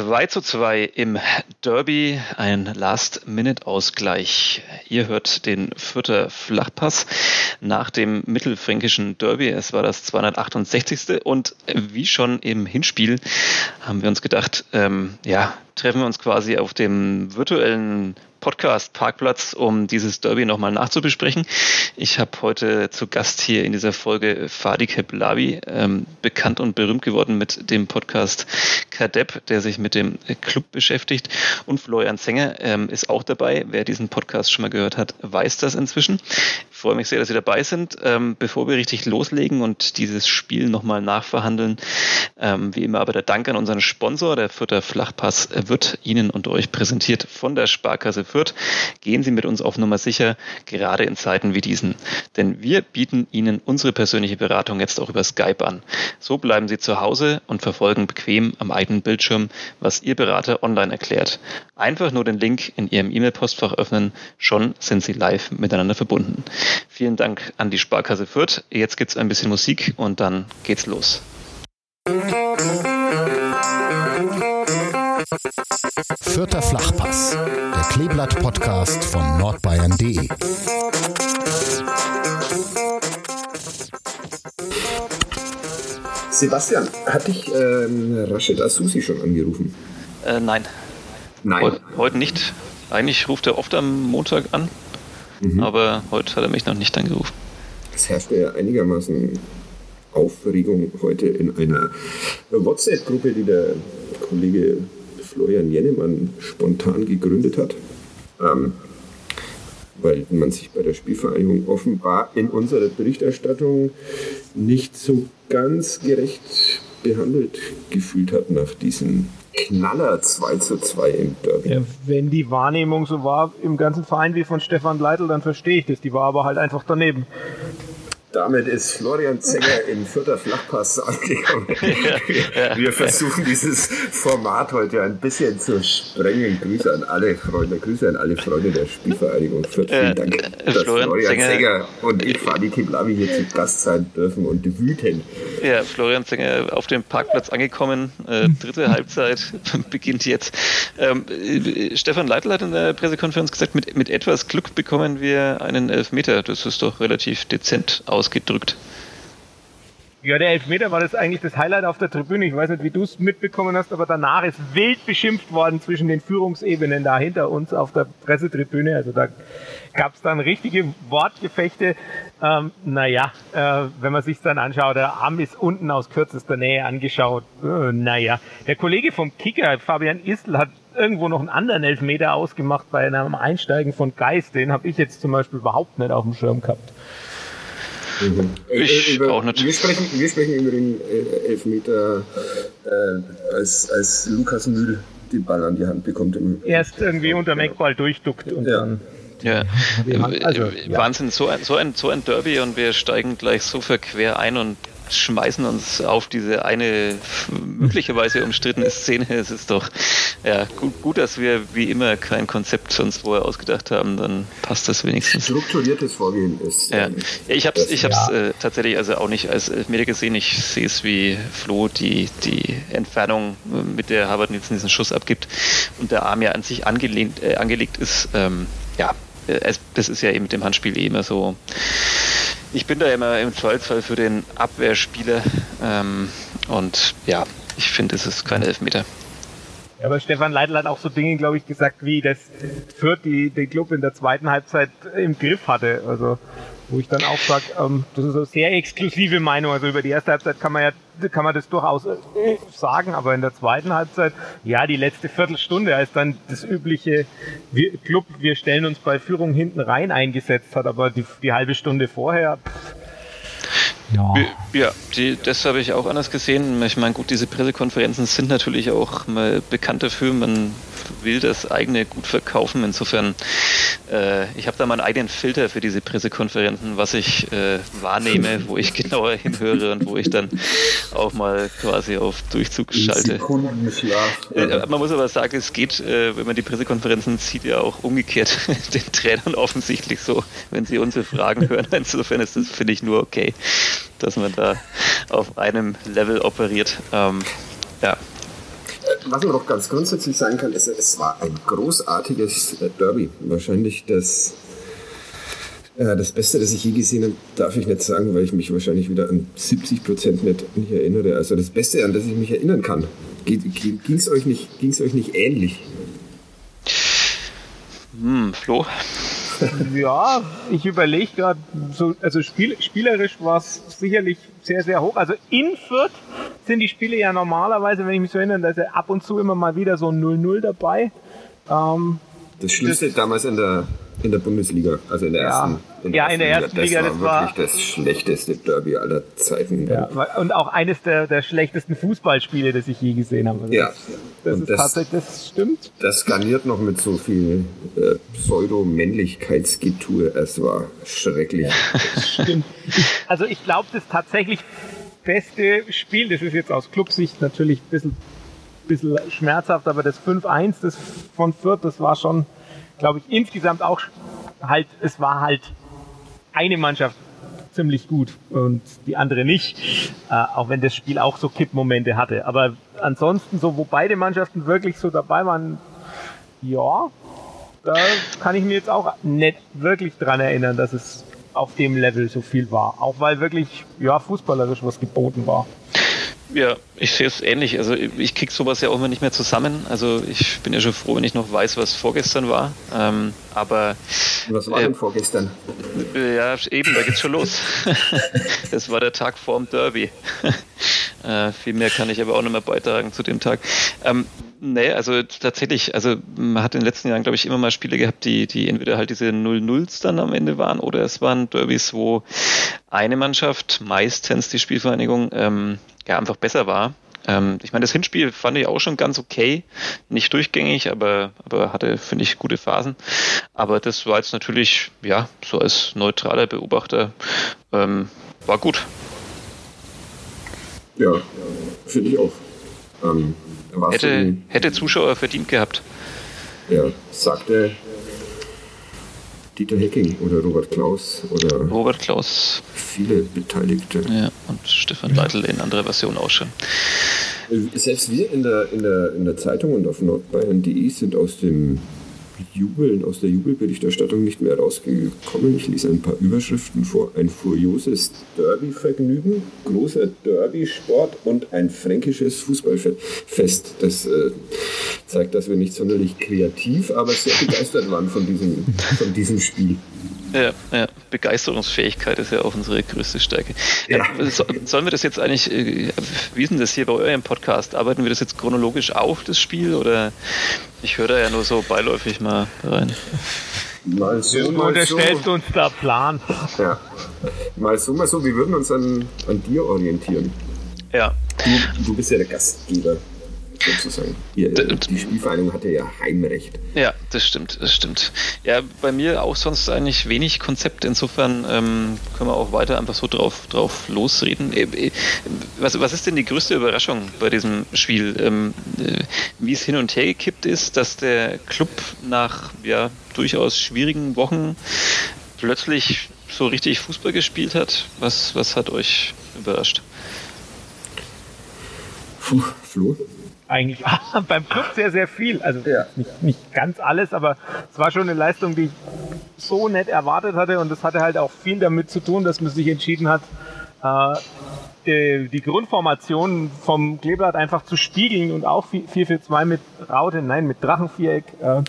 2 zu 2 im Derby, ein Last-Minute-Ausgleich. Ihr hört den Fürther Flachpass nach dem mittelfränkischen Derby. Es war das 268. Und wie schon im Hinspiel haben wir uns gedacht, ähm, ja, treffen wir uns quasi auf dem virtuellen Podcast-Parkplatz, um dieses Derby nochmal nachzubesprechen. Ich habe heute zu Gast hier in dieser Folge Fadi Keblavi, ähm, bekannt und berühmt geworden mit dem Podcast Kadeb, der sich mit dem Club beschäftigt. Und Florian Zenger ähm, ist auch dabei. Wer diesen Podcast schon mal gehört hat, weiß das inzwischen. Ich freue mich sehr, dass Sie dabei sind. Ähm, bevor wir richtig loslegen und dieses Spiel nochmal nachverhandeln, ähm, wie immer aber der Dank an unseren Sponsor, der Fürther Flachpass wird Ihnen und euch präsentiert von der Sparkasse Fürth. Gehen Sie mit uns auf Nummer sicher, gerade in Zeiten wie diesen. Denn wir bieten Ihnen unsere persönliche Beratung jetzt auch über Skype an. So bleiben Sie zu Hause und verfolgen bequem am eigenen Bildschirm, was Ihr Berater online erklärt. Einfach nur den Link in Ihrem E-Mail-Postfach öffnen, schon sind Sie live miteinander verbunden. Vielen Dank an die Sparkasse Fürth. Jetzt gibt es ein bisschen Musik und dann geht's los. Vierter Flachpass, der Kleeblatt-Podcast von nordbayern.de. Sebastian, hat dich ähm, Rashid Asusi schon angerufen? Äh, nein. Nein. Heu heute nicht. Eigentlich ruft er oft am Montag an, mhm. aber heute hat er mich noch nicht angerufen. Es herrschte ja einigermaßen Aufregung heute in einer WhatsApp-Gruppe, die der Kollege Florian Jennemann spontan gegründet hat. Ähm, weil man sich bei der Spielvereinigung offenbar in unserer Berichterstattung nicht so ganz gerecht behandelt gefühlt hat nach diesem Knaller 2 zu 2 im Derby. Ja, wenn die Wahrnehmung so war im ganzen Verein wie von Stefan Leitl, dann verstehe ich das. Die war aber halt einfach daneben. Damit ist Florian Zenger im vierter Flachpass angekommen. Wir versuchen dieses Format heute ein bisschen zu sprengen. Grüße an alle Freunde, Grüße an alle Freunde der Spielvereinigung Fürth. Vielen Dank, dass Florian, Florian Zenger, Zenger, und ich, Fadi Kiblavi, hier zu Gast sein dürfen und wüten. Ja, Florian Zenger auf dem Parkplatz angekommen. Äh, dritte Halbzeit beginnt jetzt. Ähm, äh, Stefan Leitl hat in der Pressekonferenz gesagt, mit, mit etwas Glück bekommen wir einen Elfmeter. Das ist doch relativ dezent aus ausgedrückt. Ja, der Elfmeter war das eigentlich das Highlight auf der Tribüne. Ich weiß nicht, wie du es mitbekommen hast, aber danach ist wild beschimpft worden zwischen den Führungsebenen da hinter uns auf der Pressetribüne. Also da gab es dann richtige Wortgefechte. Ähm, naja, äh, wenn man sich dann anschaut, der Arm ist unten aus kürzester Nähe angeschaut. Äh, naja, der Kollege vom Kicker, Fabian Istl, hat irgendwo noch einen anderen Elfmeter ausgemacht bei einem Einsteigen von Geist. Den habe ich jetzt zum Beispiel überhaupt nicht auf dem Schirm gehabt. Mhm. Ich über, auch nicht. Wir sprechen, wir sprechen über den äh, Elfmeter, äh, als, als Lukas Mühl den Ball an die Hand bekommt. Im, Erst irgendwie unter dem Eckball durchduckt und ja. dann. Ja, also, Wahnsinn, so ein, so, ein, so ein Derby und wir steigen gleich so verquer ein und schmeißen uns auf diese eine möglicherweise umstrittene Szene. Es ist doch ja, gut, gut, dass wir wie immer kein Konzept uns vorher ausgedacht haben, dann passt das wenigstens. Strukturiertes Vorgehen ist. Ja. Ähm, ich habe es ich hab's, ja. äh, tatsächlich also auch nicht als Elfmeter gesehen. Ich sehe es wie Flo, die, die Entfernung, äh, mit der Harvard Nielsen diesen Schuss abgibt und der Arm ja an sich angelehnt, äh, angelegt ist. Ähm, ja, äh, es, das ist ja eben mit dem Handspiel eh immer so ich bin da immer im Zweifelsfall für den Abwehrspieler ähm, und ja, ich finde, es ist kein Elfmeter. Ja, aber Stefan Leitl hat auch so Dinge, glaube ich, gesagt, wie das Fürth die den Club in der zweiten Halbzeit im Griff hatte. Also wo ich dann auch sage, ähm, das ist eine sehr exklusive Meinung. Also über die erste Halbzeit kann man ja kann man das durchaus äh, sagen, aber in der zweiten Halbzeit, ja, die letzte Viertelstunde, als dann das übliche wir, Club, wir stellen uns bei Führung hinten rein eingesetzt hat, aber die, die halbe Stunde vorher, pff, ja, ja die, das habe ich auch anders gesehen. Ich meine, gut, diese Pressekonferenzen sind natürlich auch mal bekannt dafür. Man will das eigene gut verkaufen. Insofern, äh, ich habe da meinen eigenen Filter für diese Pressekonferenzen, was ich äh, wahrnehme, wo ich genauer hinhöre und wo ich dann auch mal quasi auf Durchzug schalte. Äh, man muss aber sagen, es geht, äh, wenn man die Pressekonferenzen sieht, ja auch umgekehrt den Trainern offensichtlich so, wenn sie unsere Fragen hören. Insofern ist das, finde ich, nur okay dass man da auf einem Level operiert. Ähm, ja. was man doch ganz grundsätzlich sagen kann, ist, es war ein großartiges Derby. Wahrscheinlich das, äh, das Beste, das ich je gesehen habe, darf ich nicht sagen, weil ich mich wahrscheinlich wieder an 70 Prozent nicht, nicht erinnere. Also das Beste, an das ich mich erinnern kann. Ging es euch, nicht, euch nicht ähnlich? Hm, Flo? Ja, ich überlege gerade, so, also spiel, spielerisch war es sicherlich sehr, sehr hoch. Also in Fürth sind die Spiele ja normalerweise, wenn ich mich so erinnere, da ist ja ab und zu immer mal wieder so ein 0-0 dabei. Ähm, das Schlimmste damals in der in der Bundesliga, also in der ja, ersten. In ja, in der ersten Liga. Das, war wirklich das schlechteste Derby aller Zeiten. Ja, und auch eines der, der schlechtesten Fußballspiele, das ich je gesehen habe. Also ja, das, das ist das, tatsächlich, das stimmt. Das garniert noch mit so viel äh, Pseudo-Männlichkeitsgetue. Es war schrecklich. Ja, stimmt. also ich glaube, das tatsächlich beste Spiel, das ist jetzt aus Clubsicht natürlich ein bisschen, bisschen schmerzhaft, aber das 5-1 das von Fürth, das war schon glaube ich, insgesamt auch halt, es war halt eine Mannschaft ziemlich gut und die andere nicht, äh, auch wenn das Spiel auch so Kippmomente hatte. Aber ansonsten, so wo beide Mannschaften wirklich so dabei waren, ja, da kann ich mir jetzt auch nicht wirklich dran erinnern, dass es auf dem Level so viel war. Auch weil wirklich, ja, fußballerisch was geboten war. Ja, ich sehe es ähnlich. Also ich kriege sowas ja auch immer nicht mehr zusammen. Also ich bin ja schon froh, wenn ich noch weiß, was vorgestern war. Ähm, aber was war äh, denn vorgestern? Ja, eben, da geht's schon los. das war der Tag vorm Derby. äh, viel mehr kann ich aber auch nicht mehr beitragen zu dem Tag. Ähm, Nee, also tatsächlich, also man hat in den letzten Jahren, glaube ich, immer mal Spiele gehabt, die, die entweder halt diese 0-0s dann am Ende waren oder es waren Derbys, wo eine Mannschaft, meistens die Spielvereinigung, ähm, ja, einfach besser war. Ähm, ich meine, das Hinspiel fand ich auch schon ganz okay. Nicht durchgängig, aber, aber hatte, finde ich, gute Phasen. Aber das war jetzt natürlich, ja, so als neutraler Beobachter, ähm, war gut. Ja, finde ich auch. Ähm, hätte, hätte Zuschauer verdient gehabt. Ja, sagte Dieter Hecking oder Robert Klaus oder Robert Klaus. Viele Beteiligte. Ja, und Stefan Leitl in anderer Version auch schon. Selbst wir in der, in der, in der Zeitung und auf nordbayern.de sind aus dem Jubeln aus der Jubelberichterstattung nicht mehr rausgekommen. Ich lese ein paar Überschriften vor. Ein furioses Derby-Vergnügen, großer Derby-Sport und ein fränkisches Fußballfest. Das äh, zeigt, dass wir nicht sonderlich kreativ, aber sehr begeistert waren von diesem, von diesem Spiel. Ja, ja, Begeisterungsfähigkeit ist ja auch unsere größte Stärke. Ja. So, sollen wir das jetzt eigentlich, äh, wie ist denn das hier bei eurem Podcast? Arbeiten wir das jetzt chronologisch auf, das Spiel, oder ich höre da ja nur so beiläufig mal rein? Mal so, du mal unterstellst so. uns da Plan. Ja. Mal so, mal so, wir würden uns an, an dir orientieren. Ja. Du, du bist ja der Gastgeber sozusagen. Hier, die Spielvereinigung hatte ja Heimrecht. Ja, das stimmt, das stimmt. Ja, bei mir auch sonst eigentlich wenig Konzept. Insofern ähm, können wir auch weiter einfach so drauf, drauf losreden. Äh, äh, was, was ist denn die größte Überraschung bei diesem Spiel? Ähm, äh, wie es hin und her gekippt ist, dass der Club nach ja, durchaus schwierigen Wochen plötzlich so richtig Fußball gespielt hat? Was, was hat euch überrascht? Puh, Flo? Eigentlich beim Club sehr, sehr viel. Also ja. nicht, nicht ganz alles, aber es war schon eine Leistung, die ich so nett erwartet hatte und das hatte halt auch viel damit zu tun, dass man sich entschieden hat, äh, die, die Grundformation vom Kleeblatt einfach zu spiegeln und auch 4-4-2 mit Raute, nein, mit Drachenviereck äh,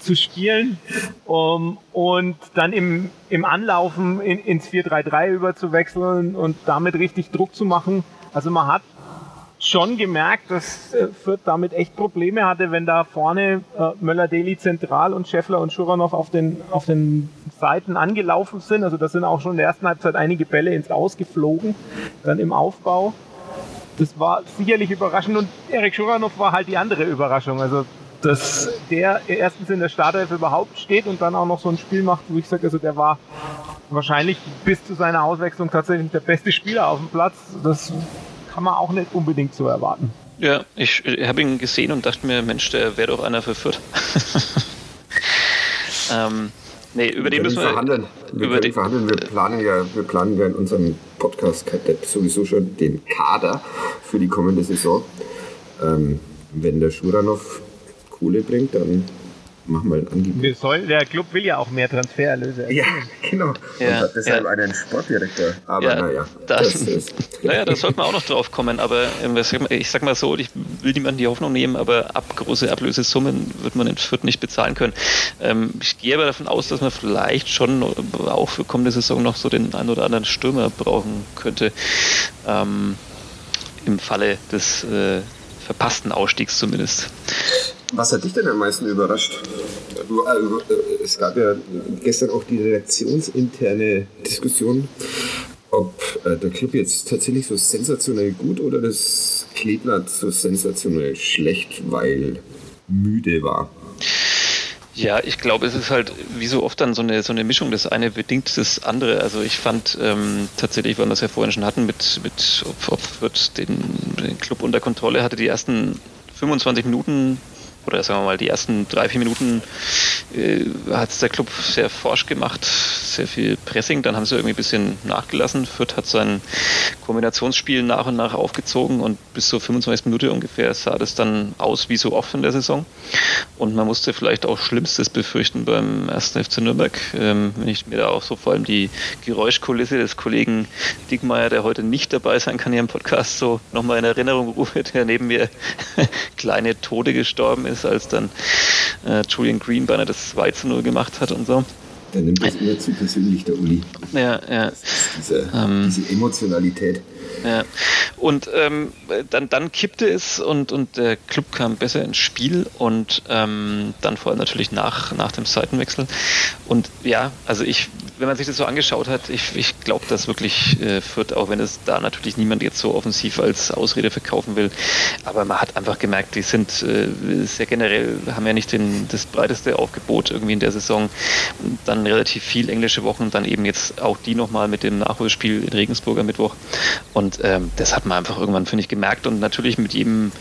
zu spielen um, und dann im, im Anlaufen in, ins 4-3-3 überzuwechseln und damit richtig Druck zu machen. Also man hat schon gemerkt, dass äh, Fürth damit echt Probleme hatte, wenn da vorne äh, Möller-Deli zentral und Scheffler und Schuranov auf den, auf den Seiten angelaufen sind. Also da sind auch schon in der ersten Halbzeit einige Bälle ins Ausgeflogen, dann im Aufbau. Das war sicherlich überraschend und Erik Schuranov war halt die andere Überraschung. Also dass der erstens in der Startelf überhaupt steht und dann auch noch so ein Spiel macht, wo ich sage, also der war wahrscheinlich bis zu seiner Auswechslung tatsächlich der beste Spieler auf dem Platz. Das kann man auch nicht unbedingt so erwarten. Ja, ich, ich habe ihn gesehen und dachte mir, Mensch, der wäre doch einer für Fürth. ähm, nee, über den müssen wir verhandeln. Wir über den verhandeln. Wir planen ja, wir planen ja in unserem Podcast sowieso schon den Kader für die kommende Saison. Ähm, wenn der Schuranov Kohle bringt, dann machen wir ein Angebot. Wir sollen, der Club will ja auch mehr Transfererlöse. Ja, genau. Ja, und hat deshalb ja. einen Sportdirektor. Aber Ja, naja, das- das ist. Naja, da sollte man auch noch drauf kommen, aber ähm, ich sag mal so, ich will niemanden die Hoffnung nehmen, aber ab große Ablösesummen wird man in Fürth nicht bezahlen können. Ähm, ich gehe aber davon aus, dass man vielleicht schon auch für kommende Saison noch so den ein oder anderen Stürmer brauchen könnte. Ähm, Im Falle des äh, verpassten Ausstiegs zumindest. Was hat dich denn am meisten überrascht? Äh, äh, Es gab ja gestern auch die redaktionsinterne Diskussion, ob äh, der Club jetzt tatsächlich so sensationell gut oder das Kleeblatt so sensationell schlecht, weil müde war. Ja, ich glaube, es ist halt wie so oft dann so eine, so eine Mischung. Das eine bedingt das andere. Also ich fand ähm, tatsächlich, weil wir das ja vorhin schon hatten, mit, mit ob, ob Fürth den, den Club unter Kontrolle hatte, die ersten 25 Minuten oder sagen wir mal die ersten drei, vier Minuten äh, hat es der Club sehr forsch gemacht, sehr viel Pressing, dann haben sie irgendwie ein bisschen nachgelassen. Fürth hat sein Kombinationsspiel nach und nach aufgezogen und bis zur 25. Minute ungefähr sah das dann aus wie so oft in der Saison. Und man musste vielleicht auch Schlimmstes befürchten beim 1. FC Nürnberg, ähm, wenn ich mir da auch so vor allem die Geräuschkulisse des Kollegen Dickmeier, der heute nicht dabei sein kann hier im Podcast, so nochmal in Erinnerung rufe, der neben mir kleine Tode gestorben ist, als dann äh, Julian Green beinahe das 2 zu 0 gemacht hat und so. Der nimmt das immer zu persönlich, der Uli. Ja, ja. Diese, Ähm. diese Emotionalität. Ja. Und ähm, dann, dann kippte es und, und der Club kam besser ins Spiel und ähm, dann vor allem natürlich nach, nach dem Seitenwechsel. Und ja, also ich, wenn man sich das so angeschaut hat, ich, ich glaube, dass wirklich äh, Fürth, auch wenn es da natürlich niemand jetzt so offensiv als Ausrede verkaufen will, aber man hat einfach gemerkt, die sind äh, sehr generell, haben ja nicht den, das breiteste Aufgebot irgendwie in der Saison. Dann relativ viel englische Wochen, dann eben jetzt auch die nochmal mit dem Nachholspiel in Regensburg am Mittwoch. Und ähm, das hat man einfach irgendwann, finde ich, gemerkt. Und natürlich mit jedem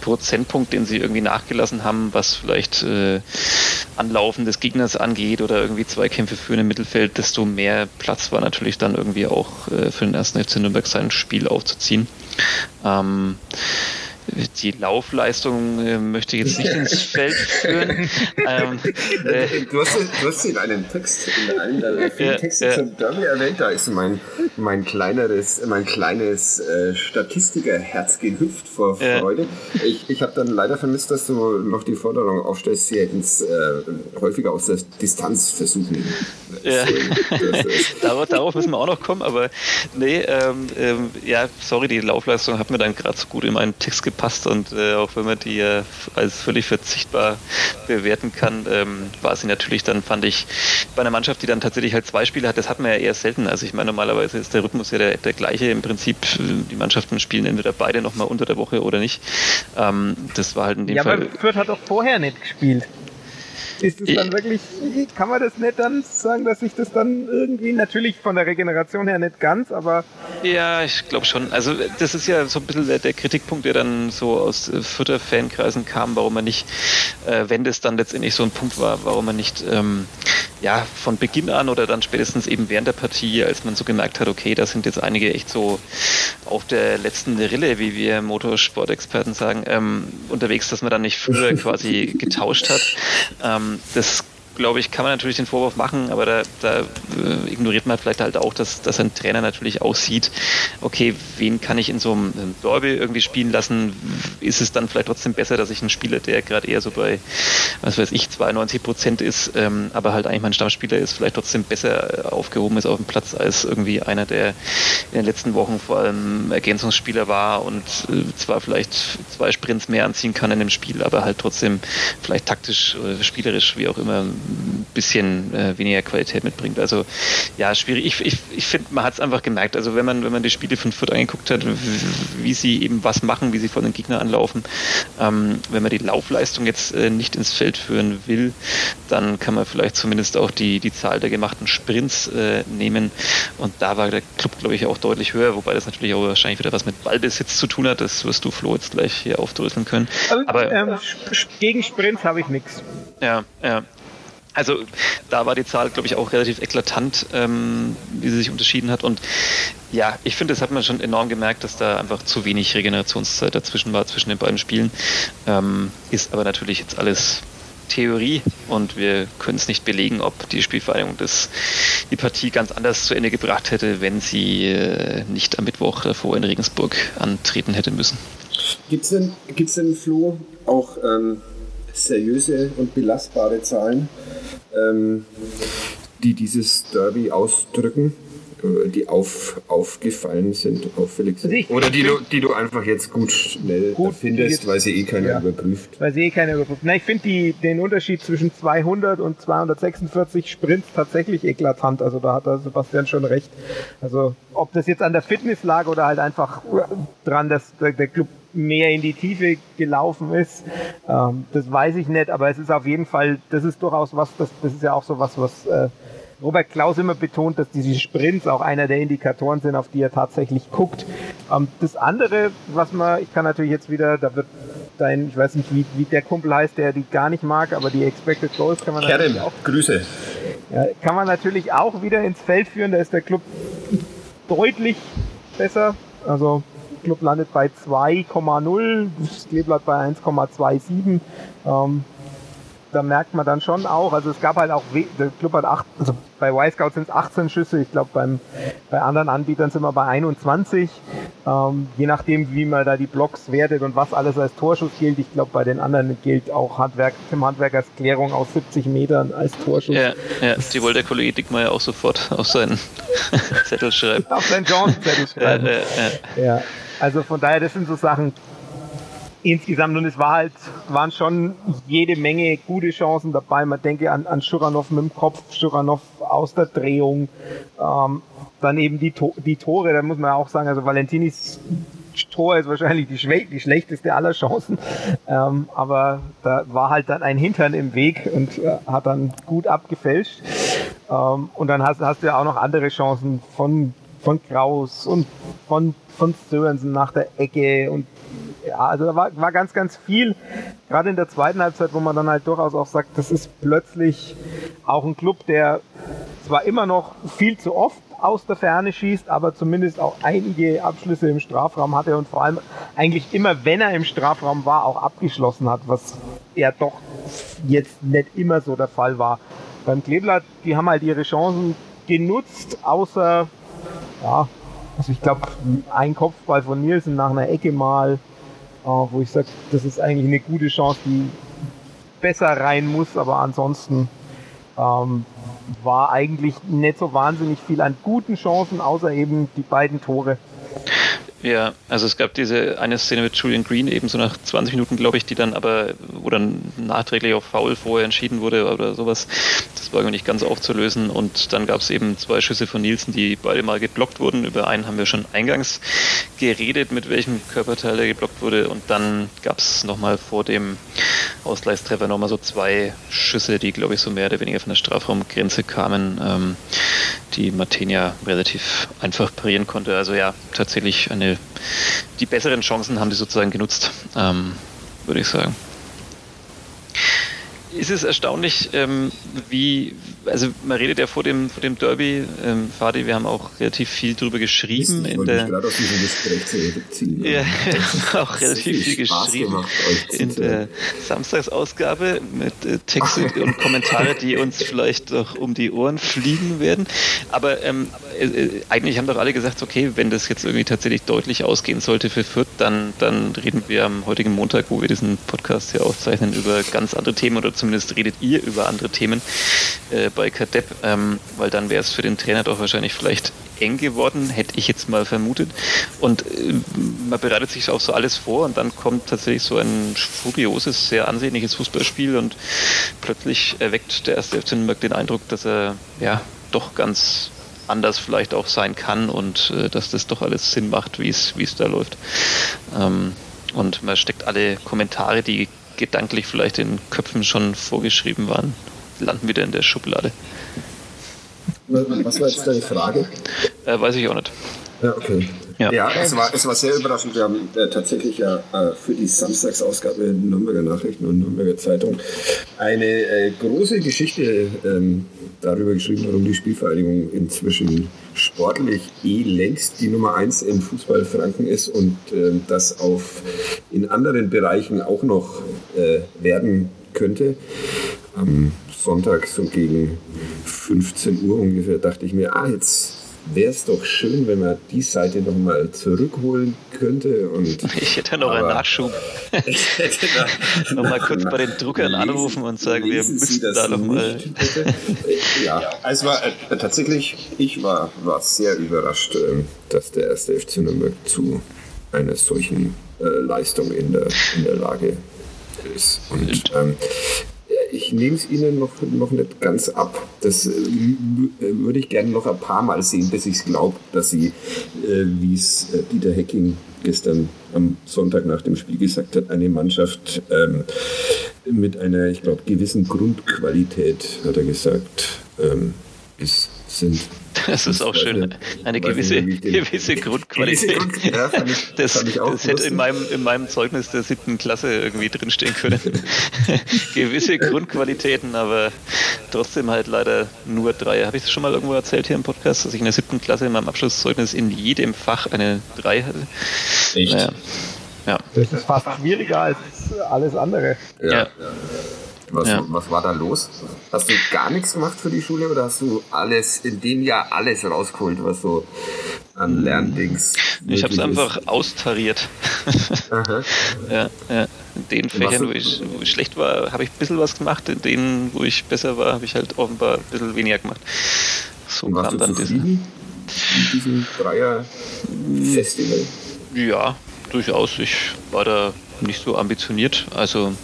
Prozentpunkt, den sie irgendwie nachgelassen haben, was vielleicht äh, Anlaufen des Gegners angeht oder irgendwie Zweikämpfe für im Mittelfeld, desto mehr Platz war natürlich dann irgendwie auch äh, für den ersten FC Nürnberg sein Spiel aufzuziehen. Ähm, die Laufleistung äh, möchte ich jetzt nicht ins Feld führen. ähm, äh, Du hast, du hast in einem Text, in einem deiner vielen Ja, Texte ja. zum Derby erwähnt, da ist mein, mein kleineres, mein kleines äh, Statistikerherz gehüpft vor Ja. Freude. Ich, ich habe dann leider vermisst, dass du noch die Forderung aufstellst, sie hätten es äh, häufiger aus der Distanz versuchen. Ja. Darauf, darauf müssen wir auch noch kommen, aber nee, ähm, ähm, ja, sorry, die Laufleistung hat mir dann gerade so gut in meinen Text gepasst und äh, auch wenn man die äh, als völlig verzichtbar bewerten kann, ähm, war sie natürlich dann, fand ich, bei einer Mannschaft, die dann tatsächlich halt zwei Spiele hat, das hat man ja eher selten. Also ich meine, normalerweise ist der Rhythmus ja der, der gleiche im Prinzip. Die Mannschaften spielen entweder beide nochmal unter der Woche oder nicht. Ähm, das war halt in dem Ja, Fall. aber Fürth hat doch vorher nicht gespielt. Ist es dann wirklich, kann man das nicht dann sagen, dass sich das dann irgendwie, natürlich von der Regeneration her nicht ganz, aber Ja, ich glaube schon. Also das ist ja so ein bisschen der, der Kritikpunkt, der dann so aus äh, Fürther Fankreisen kam, warum man nicht, äh, wenn das dann letztendlich so ein Punkt war, warum man nicht ähm, ja von Beginn an oder dann spätestens eben während der Partie, als man so gemerkt hat, okay, da sind jetzt einige echt so auf der letzten Rille, wie wir Motorsportexperten sagen, ähm, unterwegs, dass man dann nicht früher quasi getauscht hat. Ähm, das glaube ich, kann man natürlich den Vorwurf machen, aber da, da äh, ignoriert man vielleicht halt auch, dass, dass ein Trainer natürlich auch sieht, okay, wen kann ich in so einem Derby irgendwie spielen lassen? Ist es dann vielleicht trotzdem besser, dass ich einen Spieler, der gerade eher so bei, was weiß ich, 92 Prozent ist, ähm, aber halt eigentlich mein Stammspieler ist, vielleicht trotzdem besser aufgehoben ist auf dem Platz als irgendwie einer, der in den letzten Wochen vor allem Ergänzungsspieler war und äh, zwar vielleicht zwei Sprints mehr anziehen kann in dem Spiel, aber halt trotzdem vielleicht taktisch oder spielerisch, wie auch immer, bisschen äh, weniger Qualität mitbringt. Also ja, schwierig. Ich, ich, ich finde, man hat es einfach gemerkt. Also wenn man, wenn man die Spiele von Fürth angeguckt hat, wie, sie eben was machen, wie sie vor den Gegner anlaufen, ähm, wenn man die Laufleistung jetzt äh, nicht ins Feld führen will, dann kann man vielleicht zumindest auch die, die Zahl der gemachten Sprints äh, nehmen. Und da war der Club, glaube ich, auch deutlich höher, wobei das natürlich auch wahrscheinlich wieder was mit Ballbesitz zu tun hat. Das wirst du, Flo, jetzt gleich hier aufdröseln können. also, Aber ähm, gegen Sprints habe ich nichts. ja, ja. Also da war die Zahl, glaube ich, auch relativ eklatant, ähm, wie sie sich unterschieden hat. Und ja, ich finde, das hat man schon enorm gemerkt, dass da einfach zu wenig Regenerationszeit dazwischen war, zwischen den beiden Spielen. Ähm, ist aber natürlich jetzt alles Theorie und wir können es nicht belegen, ob die Spielvereinigung das, die Partie ganz anders zu Ende gebracht hätte, wenn sie äh, nicht am Mittwoch davor in Regensburg antreten hätte müssen. Gibt es denn, gibt's denn, Flo, auch ähm, seriöse und belastbare Zahlen, ähm, die dieses Derby ausdrücken? Äh, die auf, aufgefallen sind, auffällig sind. Also Oder die du, die du einfach jetzt gut schnell gut findest, weil sie eh keiner ja, überprüft. Weil sie eh keiner überprüft. Na, ich finde den Unterschied zwischen 200 und 246 Sprints tatsächlich eklatant. Also da hat der Sebastian schon recht. Also ob das jetzt an der Fitness lag oder halt einfach dran, dass der, der Club mehr in die Tiefe gelaufen ist. Ähm, das weiß ich nicht, aber es ist auf jeden Fall, das ist durchaus was, das, das ist ja auch so was, was äh, Robert Klaus immer betont, dass diese Sprints auch einer der Indikatoren sind, auf die er tatsächlich guckt. Ähm, das andere, was man, ich kann natürlich jetzt wieder, da wird dein, ich weiß nicht, wie, wie der Kumpel heißt, der die gar nicht mag, aber die Expected Goals kann man Kerem, natürlich auch. Grüße. Ja, kann man natürlich auch wieder ins Feld führen. Da ist der Club deutlich besser. Also Club landet bei 2,0, das Kleeblatt bei 1,27. Ähm, da merkt man dann schon auch, also es gab halt auch, der Club hat acht, also bei Y-Scout sind es 18 Schüsse, ich glaube beim bei anderen Anbietern sind wir bei 21. Ähm, je nachdem, wie man da die Blocks wertet und was alles als Torschuss gilt. Ich glaube, bei den anderen gilt auch Handwerk, Tim Handwerkers Klärung aus 70 Metern als Torschuss. Ja, ja die wollte der Kollege Dickmeyer auch sofort auf seinen Zettel schreiben. auf seinen Johnson-Zettel schreiben. Ja, ja, ja. ja, also von daher, das sind so Sachen, insgesamt und es war halt, waren schon jede Menge gute Chancen dabei. Man denke an, an Schuranov mit dem Kopf, Schuranov aus der Drehung, ähm, dann eben die, to die Tore, da muss man auch sagen, also Valentinis Tor ist wahrscheinlich die, die schlechteste aller Chancen, ähm, aber da war halt dann ein Hintern im Weg und äh, hat dann gut abgefälscht. Ähm, und dann hast, hast du ja auch noch andere Chancen von, von Kraus und von, von Sörensen nach der Ecke und ja, also da war, war ganz, ganz viel, gerade in der zweiten Halbzeit, wo man dann halt durchaus auch sagt, das ist plötzlich auch ein Club, der zwar immer noch viel zu oft aus der Ferne schießt, aber zumindest auch einige Abschlüsse im Strafraum hatte und vor allem eigentlich immer, wenn er im Strafraum war, auch abgeschlossen hat, was ja doch jetzt nicht immer so der Fall war. Beim Kleeblatt, die haben halt ihre Chancen genutzt, außer, ja, also ich glaube, ein Kopfball von Nielsen nach einer Ecke mal, wo ich sage, das ist eigentlich eine gute Chance, die besser rein muss, aber ansonsten ähm, war eigentlich nicht so wahnsinnig viel an guten Chancen, außer eben die beiden Tore. Ja, also es gab diese eine Szene mit Julian Green eben so nach 20 Minuten, glaube ich, die dann aber, wo dann nachträglich auf Foul vorher entschieden wurde oder sowas. Das war irgendwie nicht ganz aufzulösen. Und dann gab es eben zwei Schüsse von Nielsen, die beide mal geblockt wurden. Über einen haben wir schon eingangs geredet, mit welchem Körperteil er geblockt wurde. Und dann gab es nochmal vor dem Ausgleichstreffer nochmal so zwei Schüsse, die, glaube ich, so mehr oder weniger von der Strafraumgrenze kamen, ähm, die Martenia relativ einfach parieren konnte. Also ja, tatsächlich eine die besseren Chancen haben die sozusagen genutzt, ähm, würde ich sagen. Ist es erstaunlich, ähm, wie, also man redet ja vor dem, vor dem Derby, ähm, Fadi, wir haben auch relativ viel drüber geschrieben. Ich in der, gerade aus diesem Gespräch zu Ja, auch relativ viel geschrieben gemacht, in der Samstagsausgabe mit äh, Texte und Kommentare, die uns vielleicht doch um die Ohren fliegen werden. Aber ähm, äh, äh, eigentlich haben doch alle gesagt, okay, wenn das jetzt irgendwie tatsächlich deutlich ausgehen sollte für Fürth, dann, dann reden wir am heutigen Montag, wo wir diesen Podcast hier aufzeichnen, über ganz andere Themen oder zumindest redet ihr über andere Themen äh, bei Kadepp, ähm, weil dann wäre es für den Trainer doch wahrscheinlich vielleicht eng geworden, hätte ich jetzt mal vermutet. Und äh, man bereitet sich auf so alles vor und dann kommt tatsächlich so ein furioses, sehr ansehnliches Fußballspiel und plötzlich erweckt der erste FC Nürnberg den Eindruck, dass er ja doch ganz anders vielleicht auch sein kann und äh, dass das doch alles Sinn macht, wie es da läuft. Ähm, und man steckt alle Kommentare, die gedanklich vielleicht in Köpfen schon vorgeschrieben waren, landen wieder in der Schublade. Was war jetzt deine Frage? Äh, weiß ich auch nicht. Ja, okay. Ja, ja es, war, es war sehr überraschend. Wir haben äh, tatsächlich ja äh, für die Samstagsausgabe Nürnberger Nachrichten und Nürnberger Zeitung eine äh, große Geschichte ähm, darüber geschrieben, warum die Spielvereinigung inzwischen sportlich eh längst die Nummer eins im Fußball Franken ist und äh, das auf in anderen Bereichen auch noch äh, werden könnte. Am Sonntag so gegen 15 Uhr ungefähr dachte ich mir, ah, jetzt wäre es doch schön, wenn man die Seite nochmal zurückholen könnte. Und, ich hätte noch einen Nachschub. ich hätte da, nochmal kurz bei den Druckern lesen, anrufen und sagen, wir müssen da nochmal. ja, also war äh, tatsächlich, ich war, war sehr überrascht, äh, dass der erste FC Nürnberg zu einer solchen äh, Leistung in der, in der Lage ist. Und ähm, ich nehme es Ihnen noch, noch nicht ganz ab. Das äh, würde ich gerne noch ein paar Mal sehen, bis ich es glaube, dass Sie, äh, wie es äh, Dieter Hecking gestern am Sonntag nach dem Spiel gesagt hat, eine Mannschaft ähm, mit einer, ich glaube, gewissen Grundqualität, hat er gesagt, ähm, ist, sind das ist auch schön. Eine gewisse, gewisse Grundqualität. ja, fand ich, das, fand das hätte in meinem, in meinem Zeugnis der siebten Klasse irgendwie drinstehen können. gewisse Grundqualitäten, aber trotzdem halt leider nur drei. Habe ich das schon mal irgendwo erzählt hier im Podcast, dass ich in der siebten Klasse in meinem Abschlusszeugnis in jedem Fach eine drei hatte? Echt? Naja. Ja. Das ist fast schwieriger als alles andere. ja. ja. Was, ja. was war da los? Hast du gar nichts gemacht für die Schule oder hast du alles in dem Jahr alles rausgeholt, was so an Lerndings? Ich habe es einfach austariert. ja, ja. In den Fächern, wo ich, wo ich schlecht war, habe ich ein bisschen was gemacht. In denen, wo ich besser war, habe ich halt offenbar ein bisschen weniger gemacht. So Und kam dann zufrieden mit diesem Dreier-Festival? Ja, durchaus. Ich war da nicht so ambitioniert. Also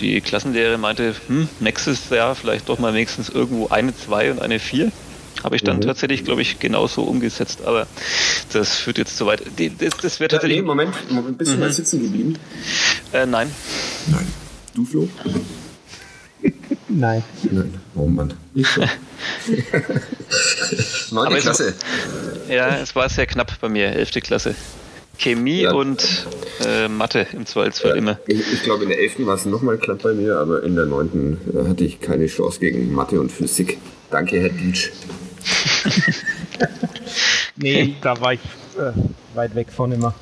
die Klassenlehrerin meinte, hm, nächstes Jahr vielleicht doch mal wenigstens irgendwo eine 2 und eine 4. Habe ich dann mhm. tatsächlich, glaube ich, genauso umgesetzt, aber das führt jetzt zu weit. Das, das wäre tatsächlich. Ja, nee, Moment, Moment, bist du mhm. mal sitzen geblieben? Äh, nein. Nein. Du, Flo? Nein. Nein. Oh Mann. Ich so. Neunte Klasse. ja, es war sehr knapp bei mir, elfte Klasse. Chemie ja. und äh, Mathe im Zweifelsfall ja, immer. Ich, ich glaube, in der 11. war es nochmal knapp bei mir, aber in der 9. Äh, hatte ich keine Chance gegen Mathe und Physik. Danke, Herr Dietsch. nee, da war ich äh, weit weg von immer.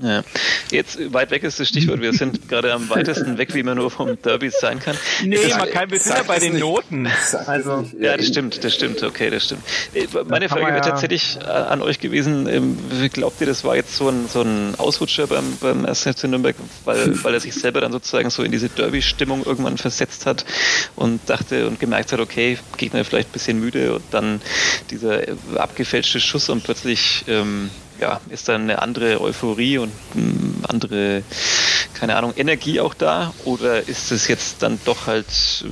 Ja. Jetzt weit weg ist das Stichwort. Wir sind gerade am weitesten weg, wie man nur vom Derby sein kann. Nee, man kann wir sind ja bei den Noten. Also, ja, das stimmt, das stimmt. Okay, das stimmt. Äh, meine Frage wäre ja tatsächlich äh, an euch gewesen. Ähm, glaubt ihr, das war jetzt so ein, so ein Ausrutscher beim, beim 1. FC Nürnberg, weil, weil er sich selber dann sozusagen so in diese Derby-Stimmung irgendwann versetzt hat und dachte und gemerkt hat, okay, Gegner vielleicht ein bisschen müde und dann dieser abgefälschte Schuss und plötzlich ähm, ja, ist dann eine andere Euphorie und eine andere, keine Ahnung, Energie auch da? Oder ist es jetzt dann doch halt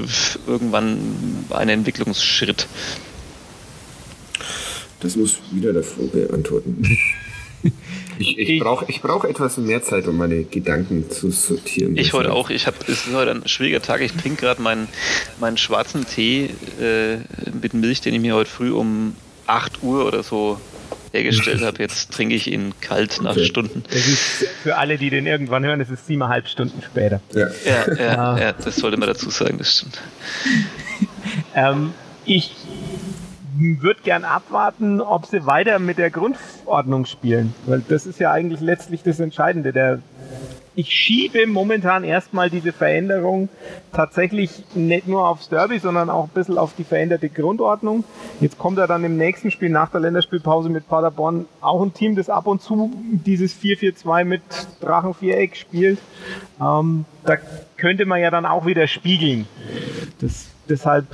irgendwann ein Entwicklungsschritt? Das muss wieder der Flo beantworten. Ich, ich brauche ich brauch etwas mehr Zeit, um meine Gedanken zu sortieren. Ich heute auch. Ich hab, es ist heute ein schwieriger Tag. Ich trinke gerade meinen, meinen schwarzen Tee äh, mit Milch, den ich mir heute früh um 8 Uhr oder so hergestellt habe. Jetzt trinke ich ihn kalt nach okay. Stunden. Das ist für alle, die den irgendwann hören, es ist siebeneinhalb Stunden später. Ja, ja, ja, ja das sollte man dazu sagen, das stimmt. ähm, ich würde gern abwarten, ob sie weiter mit der Grundordnung spielen, weil das ist ja eigentlich letztlich das Entscheidende. Der ich schiebe momentan erstmal diese Veränderung tatsächlich nicht nur aufs Derby, sondern auch ein bisschen auf die veränderte Grundordnung. Jetzt kommt er dann im nächsten Spiel nach der Länderspielpause mit Paderborn auch ein Team, das ab und zu dieses 4-4-2 mit Drachenviereck spielt. Ähm, da könnte man ja dann auch wieder spiegeln. Das, deshalb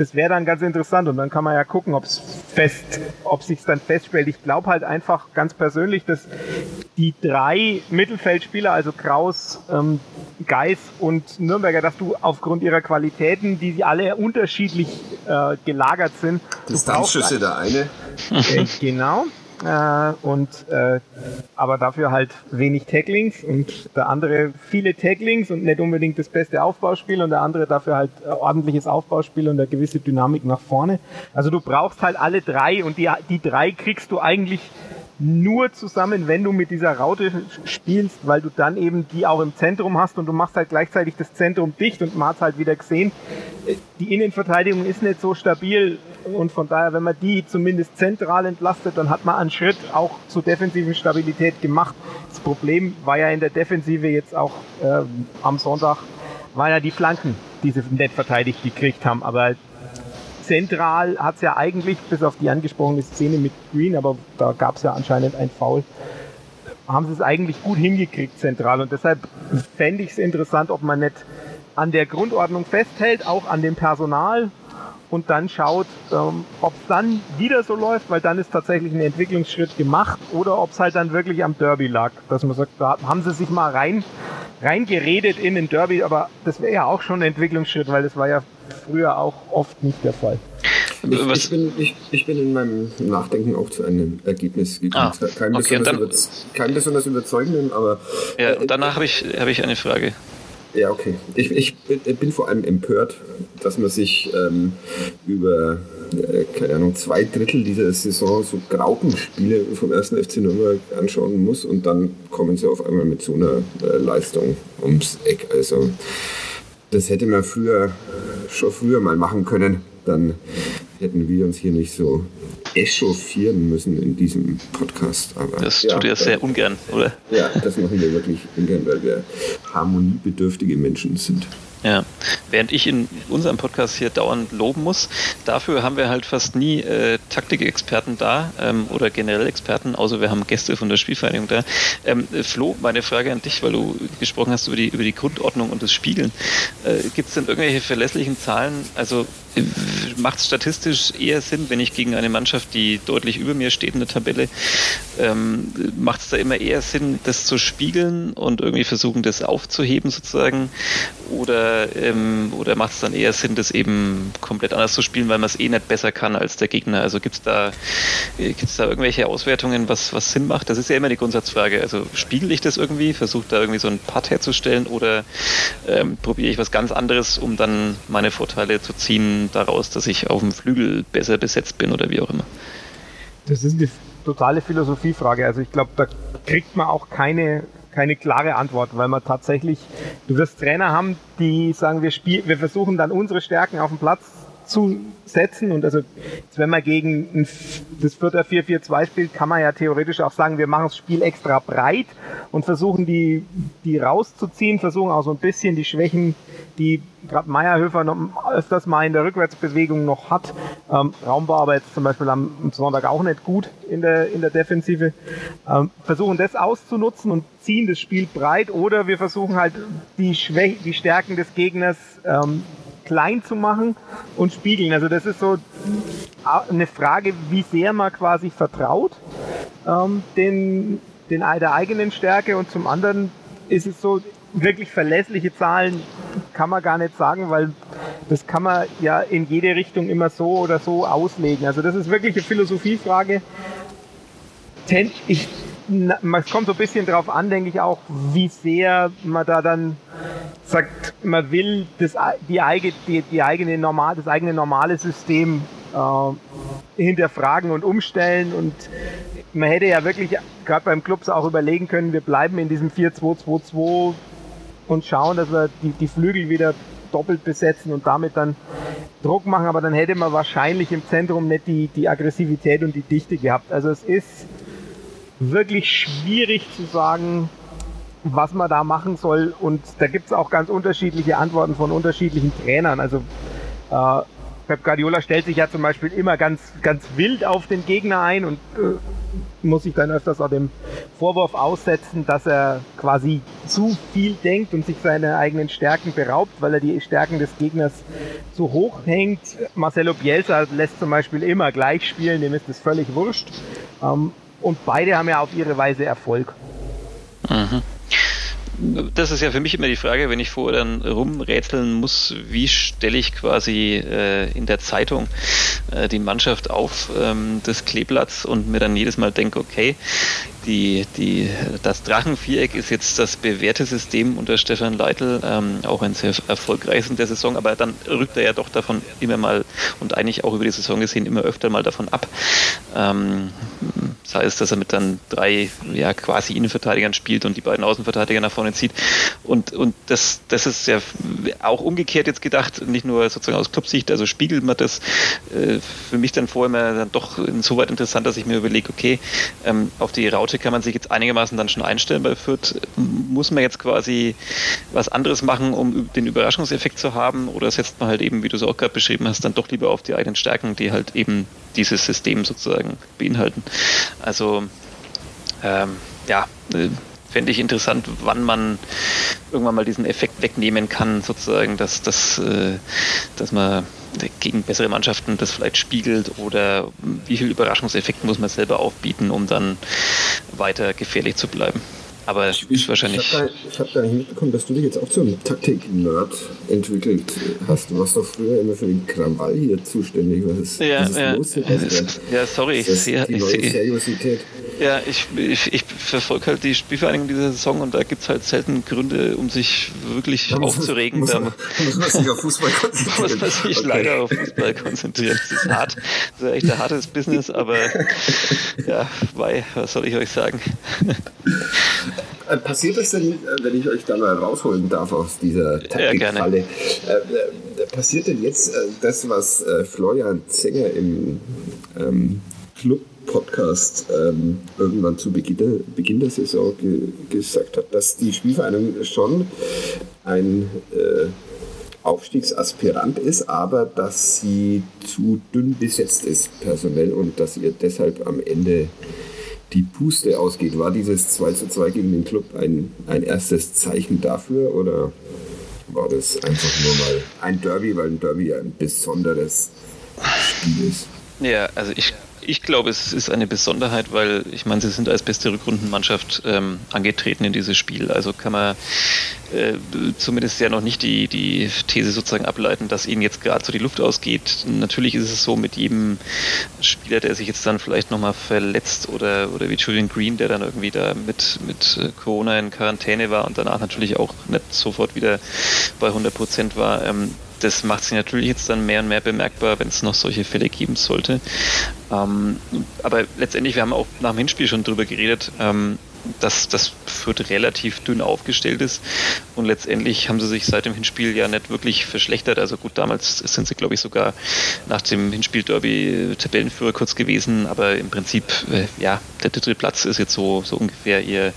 das wäre dann ganz interessant und dann kann man ja gucken, ob es fest, ob sich dann feststellt. Ich glaube halt einfach ganz persönlich, dass die drei Mittelfeldspieler, also Kraus, ähm, Geis und Nürnberger, dass du aufgrund ihrer Qualitäten, die sie alle unterschiedlich äh, gelagert sind, Distanzschüsse der eine. Äh, genau. Äh, und äh, aber dafür halt wenig Tacklings und der andere viele Tacklings und nicht unbedingt das beste Aufbauspiel und der andere dafür halt äh, ordentliches Aufbauspiel und eine gewisse Dynamik nach vorne. Also du brauchst halt alle drei und die, die drei kriegst du eigentlich nur zusammen, wenn du mit dieser Raute spielst, weil du dann eben die auch im Zentrum hast und du machst halt gleichzeitig das Zentrum dicht und man hat halt wieder gesehen, die Innenverteidigung ist nicht so stabil und von daher, wenn man die zumindest zentral entlastet, dann hat man einen Schritt auch zur defensiven Stabilität gemacht. Das Problem war ja in der Defensive jetzt auch äh, am Sonntag, war ja die Flanken, die sie nicht verteidigt gekriegt haben, aber zentral hat es ja eigentlich, bis auf die angesprochene Szene mit Green, aber da gab es ja anscheinend ein Foul, haben sie es eigentlich gut hingekriegt zentral. Und deshalb fände ich es interessant, ob man nicht an der Grundordnung festhält, auch an dem Personal und dann schaut, ähm, ob es dann wieder so läuft, weil dann ist tatsächlich ein Entwicklungsschritt gemacht oder ob es halt dann wirklich am Derby lag, dass man sagt, da haben sie sich mal rein reingeredet in den Derby, aber das wäre ja auch schon ein Entwicklungsschritt, weil das war ja früher auch oft nicht der Fall. Ich, ich, bin, ich, ich, bin in meinem Nachdenken auch zu einem Ergebnis gekommen. Ah, kein, okay, besonders dann, kein besonders überzeugenden, aber. Ja, und danach habe ich, hab ich eine Frage. Ja, okay. Ich, ich bin vor allem empört, dass man sich ähm, über, äh, keine Ahnung, zwei Drittel dieser Saison so Graupenspiele vom ersten FC Nürnberg anschauen muss und dann kommen sie auf einmal mit so einer äh, Leistung ums Eck. Also, das hätte man früher, schon früher mal machen können. Dann hätten wir uns hier nicht so echauffieren müssen in diesem Podcast. Aber das tut ja, ihr sehr ungern, oder? Ja, das machen wir wirklich ungern, weil wir harmoniebedürftige Menschen sind. Ja, während ich in unserem Podcast hier dauernd loben muss, dafür haben wir halt fast nie äh, Taktikexperten da ähm, oder generell Experten, außer wir haben Gäste von der Spielvereinigung da. Ähm, Flo, meine Frage an dich, weil du gesprochen hast über die, über die Grundordnung und das Spiegeln. Äh, Gibt es denn irgendwelche verlässlichen Zahlen? Also macht es statistisch eher Sinn, wenn ich gegen eine Mannschaft, die deutlich über mir steht in der Tabelle, ähm, macht es da immer eher Sinn, das zu spiegeln und irgendwie versuchen, das aufzuheben sozusagen? Oder, ähm, oder macht es dann eher Sinn, das eben komplett anders zu spielen, weil man es eh nicht besser kann als der Gegner? Also gibt es da, äh, gibt's da irgendwelche Auswertungen, was, was Sinn macht? Das ist ja immer die Grundsatzfrage. Also spiegel ich das irgendwie, versuche da irgendwie so einen Putt herzustellen oder ähm, probiere ich was ganz anderes, um dann meine Vorteile zu ziehen daraus, dass ich auf dem Flügel besser besetzt bin oder wie auch immer? Das ist eine totale Philosophiefrage. Also ich glaube, da kriegt man auch keine keine klare Antwort, weil man tatsächlich, du wirst Trainer haben, die sagen, wir spielen, wir versuchen dann unsere Stärken auf dem Platz zu setzen und also wenn man gegen das Vierter 4-4-2 spielt, kann man ja theoretisch auch sagen, wir machen das Spiel extra breit und versuchen die, die rauszuziehen, versuchen auch so ein bisschen die Schwächen, die gerade Meierhöfer noch öfters mal in der Rückwärtsbewegung noch hat. Ähm, Raumbau aber jetzt zum Beispiel am, am Sonntag auch nicht gut in der, in der Defensive. Ähm, versuchen das auszunutzen und ziehen das Spiel breit oder wir versuchen halt die, Schwä die Stärken des Gegners ähm, klein zu machen und spiegeln. Also das ist so eine Frage, wie sehr man quasi vertraut ähm, den, den, der eigenen Stärke und zum anderen ist es so, wirklich verlässliche Zahlen kann man gar nicht sagen, weil das kann man ja in jede Richtung immer so oder so auslegen. Also das ist wirklich eine Philosophiefrage. Ich, es kommt so ein bisschen drauf an, denke ich auch, wie sehr man da dann sagt, man will das, die, eigene, die, die eigene normal, das eigene normale System äh, hinterfragen und umstellen und man hätte ja wirklich gerade beim Clubs auch überlegen können, wir bleiben in diesem 4-2-2-2 und schauen, dass wir die, die Flügel wieder doppelt besetzen und damit dann Druck machen, aber dann hätte man wahrscheinlich im Zentrum nicht die, die Aggressivität und die Dichte gehabt. Also es ist wirklich schwierig zu sagen, was man da machen soll. Und da gibt es auch ganz unterschiedliche Antworten von unterschiedlichen Trainern. Also äh, Pep Guardiola stellt sich ja zum Beispiel immer ganz, ganz wild auf den Gegner ein und äh, muss sich dann öfters auch dem Vorwurf aussetzen, dass er quasi zu viel denkt und sich seine eigenen Stärken beraubt, weil er die Stärken des Gegners zu hoch hängt. Marcelo Bielsa lässt zum Beispiel immer gleich spielen, dem ist es völlig wurscht. Ähm, und beide haben ja auf ihre Weise Erfolg. Mhm das ist ja für mich immer die Frage, wenn ich vorher dann rumrätseln muss, wie stelle ich quasi äh, in der Zeitung äh, die Mannschaft auf ähm, des Kleeblatts und mir dann jedes Mal denke, okay, die, die, das Drachenviereck ist jetzt das bewährte System unter Stefan Leitl, ähm, auch ein sehr erfolgreiches in der Saison, aber dann rückt er ja doch davon immer mal und eigentlich auch über die Saison gesehen immer öfter mal davon ab. Ähm, sei es, dass er mit dann drei ja, quasi Innenverteidigern spielt und die beiden Außenverteidiger nach vorne zieht. Und, und das, das ist ja auch umgekehrt jetzt gedacht, nicht nur sozusagen aus Clubsicht, also spiegelt man das äh, für mich dann vorher immer dann doch insoweit interessant, dass ich mir überlege, okay, ähm, auf die Raute kann man sich jetzt einigermaßen dann schon einstellen. Bei Fürth muss man jetzt quasi was anderes machen, um den Überraschungseffekt zu haben oder setzt man halt eben, wie du es auch gerade beschrieben hast, dann doch lieber auf die eigenen Stärken, die halt eben dieses System sozusagen beinhalten. Also ähm, ja, äh, fände ich interessant, wann man irgendwann mal diesen Effekt wegnehmen kann, sozusagen, dass, dass, äh, dass man gegen bessere Mannschaften das vielleicht spiegelt oder wie viel Überraschungseffekt muss man selber aufbieten, um dann weiter gefährlich zu bleiben. Aber ich, ist wahrscheinlich. Ich habe gar, hab gar, nicht mitbekommen, dass du dich jetzt auch zum Taktik-Nerd entwickelt hast. Du warst doch früher immer für den Krawall hier zuständig. Was ist, ja, was ist ja, los? Ja, sorry, ich sehe. Die neue ich Seriosität. Ja, ich, ich, ich verfolge halt die Spielvereinigung dieser Saison und da gibt es halt selten Gründe, um sich wirklich da aufzuregen. Muss, man, muss man sich auf Fußball konzentrieren. muss man sich okay. leider auf Fußball konzentrieren. Das ist hart. Das ist echt ein hartes Business, aber ja, bei, was soll ich euch sagen? Äh, passiert es denn, äh, wenn ich euch da mal rausholen darf aus dieser Taktikfalle, ja, äh, passiert denn jetzt das, was Florian Zenger im ähm, Club Podcast ähm, irgendwann zu Beginn der, Beginn der Saison ge gesagt hat, dass die Spielvereinigung schon ein Aufstiegsaspirant ist, aber dass sie zu dünn besetzt ist personell und dass ihr deshalb am Ende die Puste ausgeht. War dieses 2 zu 2 gegen den Club ein, ein erstes Zeichen dafür oder war das einfach nur mal ein Derby, weil ein Derby ein besonderes Spiel ist? Ja, also ich ich glaube, es ist eine Besonderheit, weil ich meine, sie sind als beste Rückrundenmannschaft ähm, angetreten in dieses Spiel. Also kann man äh, zumindest ja noch nicht die, die These sozusagen ableiten, dass ihnen jetzt gerade so die Luft ausgeht. Natürlich ist es so mit jedem Spieler, der sich jetzt dann vielleicht nochmal verletzt oder, oder wie Julian Green, der dann irgendwie da mit, mit äh, Corona in Quarantäne war und danach natürlich auch nicht sofort wieder bei 100 Prozent war. Ähm, das macht sich natürlich jetzt dann mehr und mehr bemerkbar, wenn es noch solche Fälle geben sollte. Ähm, aber letztendlich, wir haben auch nach dem Hinspiel schon drüber geredet, ähm, dass das Fürth relativ dünn aufgestellt ist. Und letztendlich haben sie sich seit dem Hinspiel ja nicht wirklich verschlechtert. Also gut, damals sind sie, glaube ich, sogar nach dem Hinspiel-Derby Tabellenführer kurz gewesen. Aber im Prinzip, äh, ja, der dritte Platz ist jetzt so, so ungefähr ihr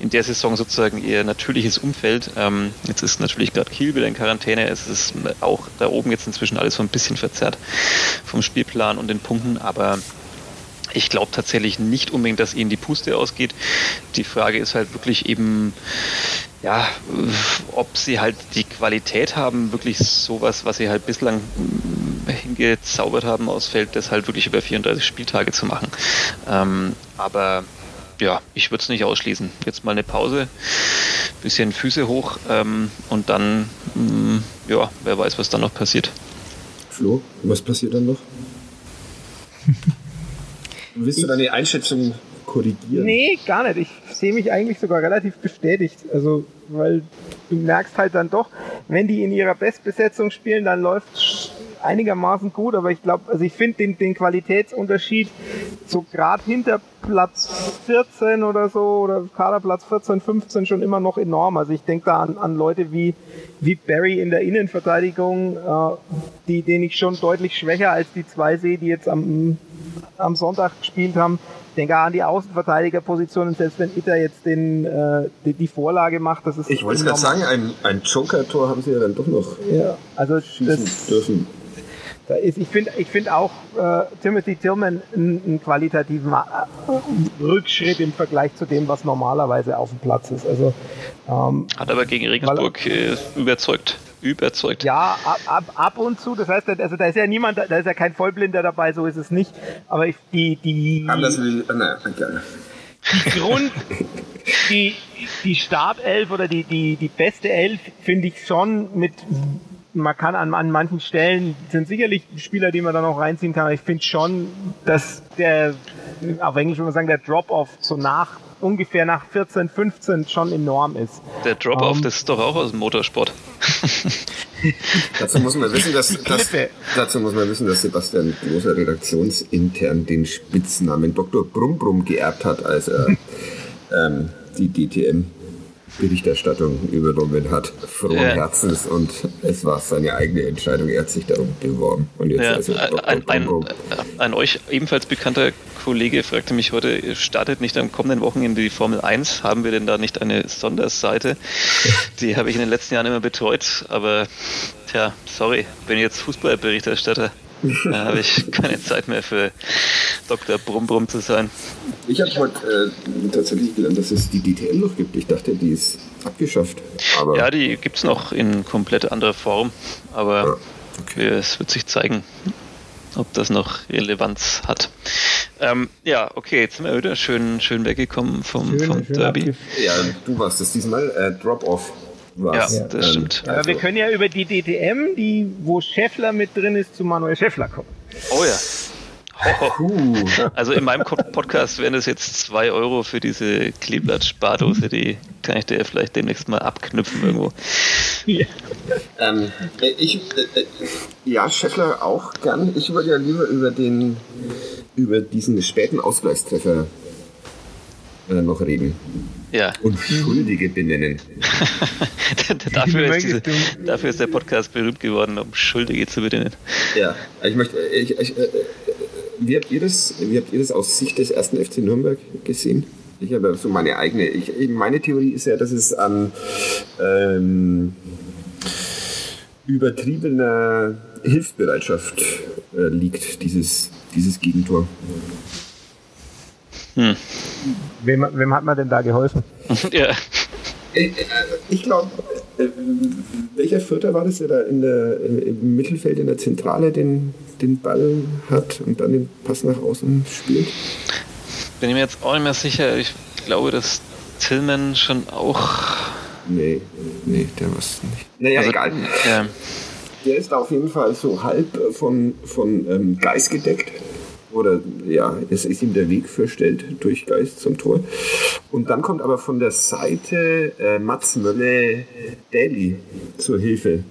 in der Saison sozusagen ihr natürliches Umfeld. Ähm, jetzt ist natürlich gerade Kiel wieder in Quarantäne. Es ist auch da oben jetzt inzwischen alles so ein bisschen verzerrt vom Spielplan und den Punkten. Aber ich glaube tatsächlich nicht unbedingt, dass ihnen die Puste ausgeht. Die Frage ist halt wirklich eben, ja, ob sie halt die Qualität haben, wirklich sowas, was sie halt bislang hingezaubert haben aus Feld, das halt wirklich über 34 Spieltage zu machen. Ähm, aber ja, ich würde es nicht ausschließen. Jetzt mal eine Pause, bisschen Füße hoch ähm, und dann, mh, mm, ja, wer weiß, was dann noch passiert. Flo, was passiert dann noch? Willst du deine Einschätzung korrigieren? Nee, gar nicht. Ich sehe mich eigentlich sogar relativ bestätigt. Also, weil du merkst halt dann doch, wenn die in ihrer Bestbesetzung spielen, dann läuft einigermaßen gut, aber ich glaube, also ich finde den, den Qualitätsunterschied so gerade hinter Platz 14 oder so oder Kaderplatz 14, 15 schon immer noch enorm. Also ich denke da an, an Leute wie, wie Barry in der Innenverteidigung, äh, die, den ich schon deutlich schwächer als die zwei sehe, die jetzt am, am Sonntag gespielt haben. Ich denke an die Außenverteidigerpositionen, selbst wenn Itter jetzt den, äh, die, die, Vorlage macht, das ist. Ich wollte gerade sagen, ein, ein Joker-Tor haben sie ja dann doch noch ja, also schießen das, dürfen. Da ist, ich finde ich find auch äh, Timothy Tillman einen, einen qualitativen äh, Rückschritt im Vergleich zu dem, was normalerweise auf dem Platz ist. Also, ähm, Hat aber gegen Regensburg äh, überzeugt. Überzeugt. Ja, ab, ab, ab und zu. Das heißt, also da ist ja niemand, da ist ja kein Vollblinder dabei, so ist es nicht. Aber ich, die, die. Anders wie, naja, gerne. Die Grund, die, die Startelf oder die, die, die beste Elf finde ich schon mit man kann an, an manchen Stellen, sind sicherlich Spieler, die man dann auch reinziehen kann, aber ich finde schon, dass der, auf Englisch würde man sagen, der Drop-Off so nach ungefähr nach 14, 15 schon enorm ist. Der Drop-Off, um, das ist doch auch aus dem Motorsport. dazu muss man wissen, dass, dass, dazu muss man wissen, dass Sebastian Großer redaktionsintern den Spitznamen Dr. Brumm geerbt hat, als er ähm, die DTM Berichterstattung übernommen hat, frohen ja. Herzens und es war seine eigene Entscheidung, er hat sich darum beworben. Und jetzt ja, also ein, ein, ein, euch ebenfalls bekannter Kollege fragte mich heute, startet nicht am kommenden Wochenende die Formel 1? Haben wir denn da nicht eine Sonderseite? Die habe ich in den letzten Jahren immer betreut, aber tja, sorry, bin jetzt Fußballberichterstatter. Da habe ich keine Zeit mehr für Dr. Brumm Brumm zu sein. Ich habe heute äh, tatsächlich gelernt, dass es die DTM noch gibt. Ich dachte, die ist abgeschafft. Aber ja, die gibt es noch in komplett anderer Form, aber ja, okay. es wird sich zeigen, ob das noch Relevanz hat. Ähm, ja, okay, jetzt sind wir wieder schön, schön weggekommen vom, schön, vom schön Derby. Ja, du warst es diesmal. Äh, Drop-Off was. Ja, das stimmt. Ähm, also. wir können ja über die DTM, die, wo Scheffler mit drin ist, zu Manuel Scheffler kommen. Oh ja. Also in meinem Podcast wären das jetzt zwei Euro für diese Kleeblatt-Spardose, die kann ich dir vielleicht demnächst mal abknüpfen irgendwo. Ja, ähm, ich, äh, ja Scheffler auch gern. Ich würde ja lieber über den über diesen späten Ausgleichstreffer äh, noch reden. Ja. Und Schuldige benennen. dafür, ist diese, dafür, ist der Podcast berühmt geworden, um Schuldige zu benennen. Ja, ich möchte. Ich, ich, äh, wie, habt ihr das, wie habt ihr das aus Sicht des ersten FC Nürnberg gesehen? Ich habe so meine eigene. Ich, meine Theorie ist ja, dass es an ähm, übertriebener Hilfsbereitschaft äh, liegt, dieses, dieses Gegentor. Hm. Wem, wem hat man denn da geholfen? ja. Äh, ich glaube, äh, welcher Vierter war das, der da in der, im Mittelfeld in der Zentrale den, den Ball hat und dann den Pass nach außen spielt? Bin ich mir jetzt auch nicht mehr sicher. Ich glaube, dass Tillman schon auch. Nee, nee, der war es nicht. Naja, also, egal. Ja. Der ist auf jeden Fall so halb von, von ähm, Geist gedeckt oder ja, es ist ihm der Weg verstellt durch Geist zum Tor. Und dann kommt aber von der Seite äh, Mats Mölle Daly zur Hilfe.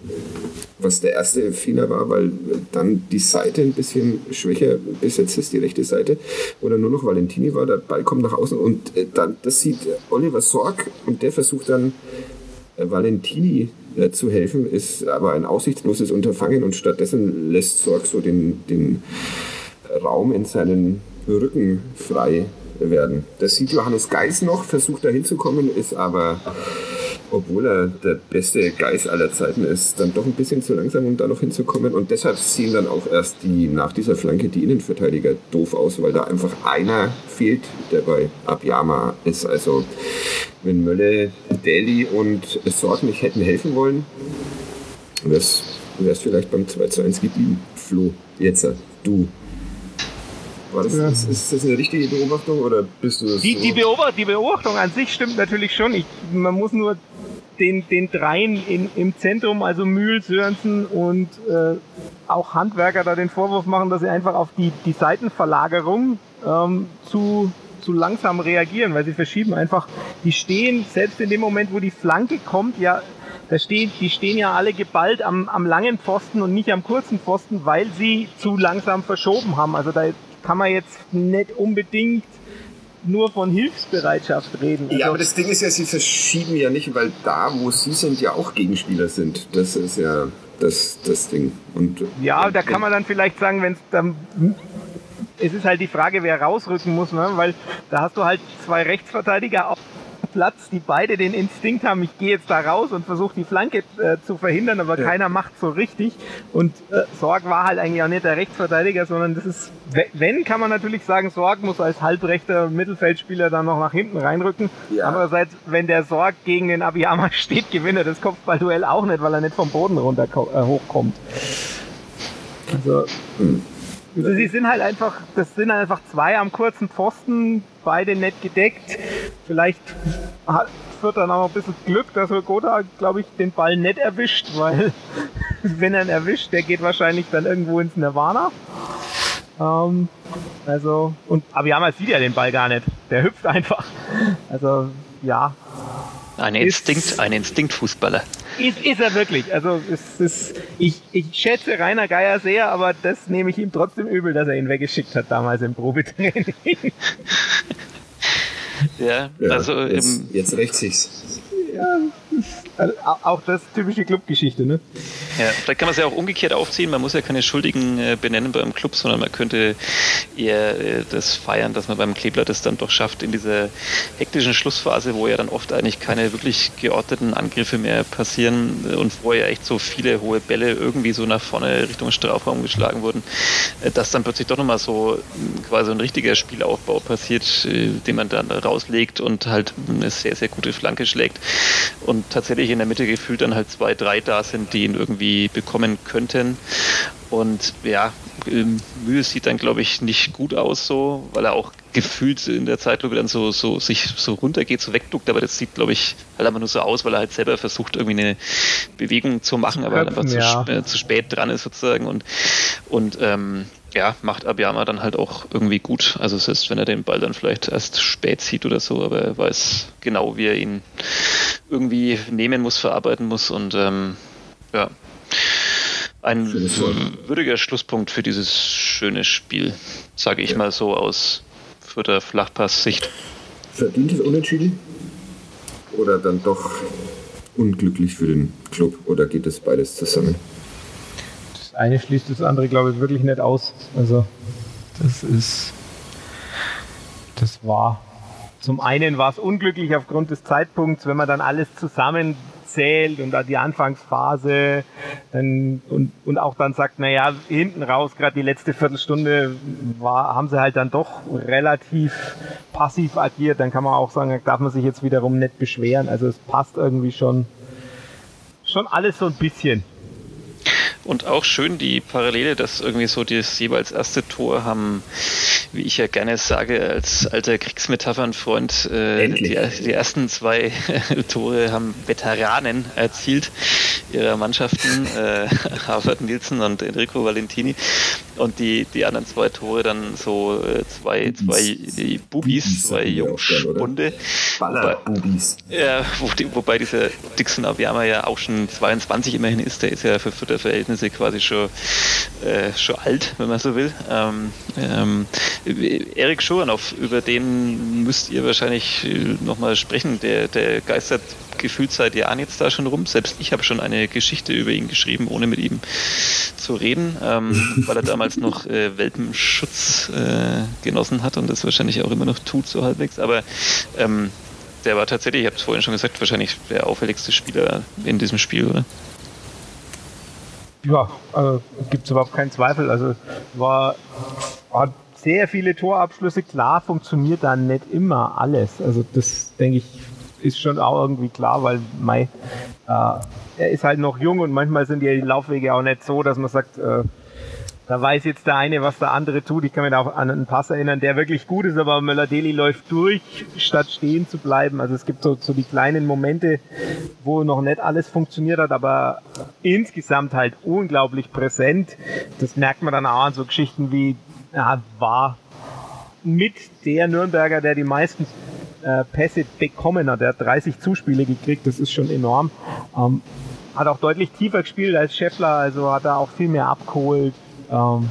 Was der erste Fehler war, weil dann die Seite ein bisschen schwächer besetzt ist, die rechte Seite, oder nur noch Valentini war, der Ball kommt nach außen und äh, dann, das sieht Oliver Sorg und der versucht dann äh, Valentini äh, zu helfen, ist aber ein aussichtsloses Unterfangen und stattdessen lässt Sorg so den, den Raum in seinen Rücken frei werden. Das sieht Johannes Geis noch, versucht da hinzukommen, ist aber, obwohl er der beste Geis aller Zeiten ist, dann doch ein bisschen zu langsam, um da noch hinzukommen. Und deshalb sehen dann auch erst die nach dieser Flanke die Innenverteidiger doof aus, weil da einfach einer fehlt, der bei Abiyama ist. Also wenn Mölle, Deli und Sorg nicht hätten helfen wollen, wäre es vielleicht beim 2 zu 1 geblieben. Flo, jetzt du. War das, ja. ist, ist, das eine richtige Beobachtung oder bist du das? Die, so? die, Beobacht, die Beobachtung an sich stimmt natürlich schon. Ich, man muss nur den, den dreien in, im Zentrum, also Mühl, Sörensen und äh, auch Handwerker da den Vorwurf machen, dass sie einfach auf die, die Seitenverlagerung ähm, zu, zu langsam reagieren, weil sie verschieben einfach, die stehen, selbst in dem Moment, wo die Flanke kommt, ja, da stehen, die stehen ja alle geballt am, am langen Pfosten und nicht am kurzen Pfosten, weil sie zu langsam verschoben haben. Also da kann man jetzt nicht unbedingt nur von Hilfsbereitschaft reden. Also ja, aber das Ding ist ja, sie verschieben ja nicht, weil da, wo sie sind, ja auch Gegenspieler sind. Das ist ja das, das Ding. Und, ja, und, da kann man dann vielleicht sagen, wenn es dann es ist halt die Frage, wer rausrücken muss, ne? weil da hast du halt zwei Rechtsverteidiger auf Platz, die beide den Instinkt haben, ich gehe jetzt da raus und versuche die Flanke äh, zu verhindern, aber ja. keiner macht so richtig. Und äh, Sorg war halt eigentlich auch nicht der Rechtsverteidiger, sondern das ist, wenn, kann man natürlich sagen, Sorg muss als halbrechter Mittelfeldspieler dann noch nach hinten reinrücken. Ja. Andererseits, wenn der Sorg gegen den Abiyama steht, gewinnt er das Kopfballduell auch nicht, weil er nicht vom Boden runter äh, hochkommt. Also, hm. Also sie sind halt einfach, das sind halt einfach zwei am kurzen Pfosten, beide nett gedeckt. Vielleicht hat Vierter noch ein bisschen Glück, dass Gotha, glaube ich, den Ball nett erwischt, weil wenn er ihn erwischt, der geht wahrscheinlich dann irgendwo ins Nirvana. Ähm, also, und Abiyama sieht ja den Ball gar nicht. Der hüpft einfach. Also, ja. Ein Instinkt, ein Instinktfußballer. Ist, ist er wirklich. Also, es ist, ich, ich schätze Rainer Geier sehr, aber das nehme ich ihm trotzdem übel, dass er ihn weggeschickt hat damals im Probetraining. ja, also. Jetzt, jetzt rächt sich's. Ja, auch das typische Clubgeschichte, ne? Ja, vielleicht kann man es ja auch umgekehrt aufziehen. Man muss ja keine Schuldigen äh, benennen beim Club, sondern man könnte eher äh, das feiern, dass man beim Kleeblatt es dann doch schafft, in dieser hektischen Schlussphase, wo ja dann oft eigentlich keine wirklich geordneten Angriffe mehr passieren äh, und wo ja echt so viele hohe Bälle irgendwie so nach vorne Richtung Strafraum geschlagen wurden, dass dann plötzlich doch nochmal so äh, quasi ein richtiger Spielaufbau passiert, den man dann rauslegt und halt eine sehr, sehr gute Flanke schlägt und tatsächlich in der Mitte gefühlt dann halt zwei, drei da sind, die ihn irgendwie bekommen könnten. Und ja, ähm, Mühe sieht dann, glaube ich, nicht gut aus so, weil er auch gefühlt in der Zeitlupe dann so, so sich so runtergeht, so wegduckt, aber das sieht, glaube ich, halt einfach nur so aus, weil er halt selber versucht, irgendwie eine Bewegung zu machen, aber halt einfach ja. zu, äh, zu, spät dran ist sozusagen und, und ähm, ja, macht Abiyama dann halt auch irgendwie gut. Also es ist, wenn er den Ball dann vielleicht erst spät sieht oder so, aber er weiß genau, wie er ihn irgendwie nehmen muss, verarbeiten muss und ähm, ja, ein würdiger Schlusspunkt für dieses schöne Spiel, sage ich ja. mal so aus für der Flachpass-Sicht. Verdientes Unentschieden? Oder dann doch unglücklich für den Club? Oder geht das beides zusammen? Eine schließt das andere, glaube ich, wirklich nicht aus. Also, das ist. Das war. Zum einen war es unglücklich aufgrund des Zeitpunkts, wenn man dann alles zusammenzählt und die Anfangsphase dann, und, und auch dann sagt, naja, hinten raus, gerade die letzte Viertelstunde, war, haben sie halt dann doch relativ passiv agiert. Dann kann man auch sagen, da darf man sich jetzt wiederum nicht beschweren. Also es passt irgendwie schon, schon alles so ein bisschen. Und auch schön die Parallele, dass irgendwie so das jeweils erste Tor haben, wie ich ja gerne sage, als alter Kriegsmetaphernfreund, äh, die, die, ersten zwei Tore haben Veteranen erzielt ihrer Mannschaften, äh, Harvard Nielsen und Enrico Valentini. Und die, die anderen zwei Tore dann so äh, zwei, zwei Bubis, zwei Jungspunde. Baller-Bubis. Ja, wo die, wobei dieser Dixon Abiyama ja auch schon 22 immerhin ist, der ist ja für Futterverhältnisse quasi schon, äh, schon alt, wenn man so will. Ähm, ähm, Erik Schuranov, über den müsst ihr wahrscheinlich nochmal sprechen. Der, der geistert gefühlt seit Jahren jetzt da schon rum. Selbst ich habe schon eine Geschichte über ihn geschrieben, ohne mit ihm zu reden, ähm, weil er damals noch äh, Welpenschutz äh, genossen hat und das wahrscheinlich auch immer noch tut, so halbwegs. Aber ähm, der war tatsächlich, ich habe es vorhin schon gesagt, wahrscheinlich der auffälligste Spieler in diesem Spiel, oder? Ja, also gibt es überhaupt keinen Zweifel. Also war, hat sehr viele Torabschlüsse. Klar funktioniert da nicht immer alles. Also das denke ich ist schon auch irgendwie klar, weil Mai, äh, er ist halt noch jung und manchmal sind die Laufwege auch nicht so, dass man sagt, äh, da weiß jetzt der eine, was der andere tut. Ich kann mich auch an einen Pass erinnern, der wirklich gut ist, aber Möller-Deli läuft durch, statt stehen zu bleiben. Also es gibt so, so die kleinen Momente, wo noch nicht alles funktioniert hat, aber insgesamt halt unglaublich präsent. Das merkt man dann auch an so Geschichten wie, ja, war mit der Nürnberger, der die meisten äh, Pässe bekommen hat. Er hat 30 Zuspiele gekriegt, das ist schon enorm. Ähm, hat auch deutlich tiefer gespielt als Scheffler, also hat er auch viel mehr abgeholt. Ähm,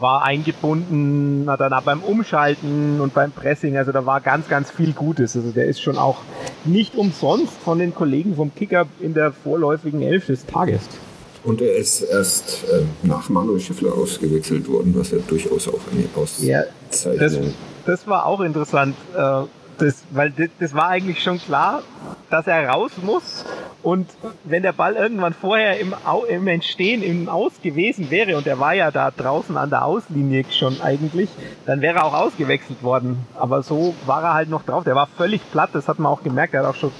war eingebunden, hat dann auch beim Umschalten und beim Pressing, also da war ganz, ganz viel Gutes. Also der ist schon auch nicht umsonst von den Kollegen vom Kicker in der vorläufigen Elf des Tages. Und er ist erst äh, nach Manuel Schiffler ausgewechselt worden, was ja durchaus auch eine Auszeichnung ja, das, das war auch interessant. Äh, das, weil das, das war eigentlich schon klar, dass er raus muss. Und wenn der Ball irgendwann vorher im, im Entstehen im Aus gewesen wäre, und er war ja da draußen an der Auslinie schon eigentlich, dann wäre er auch ausgewechselt worden. Aber so war er halt noch drauf. Der war völlig platt, das hat man auch gemerkt. Er hat auch schon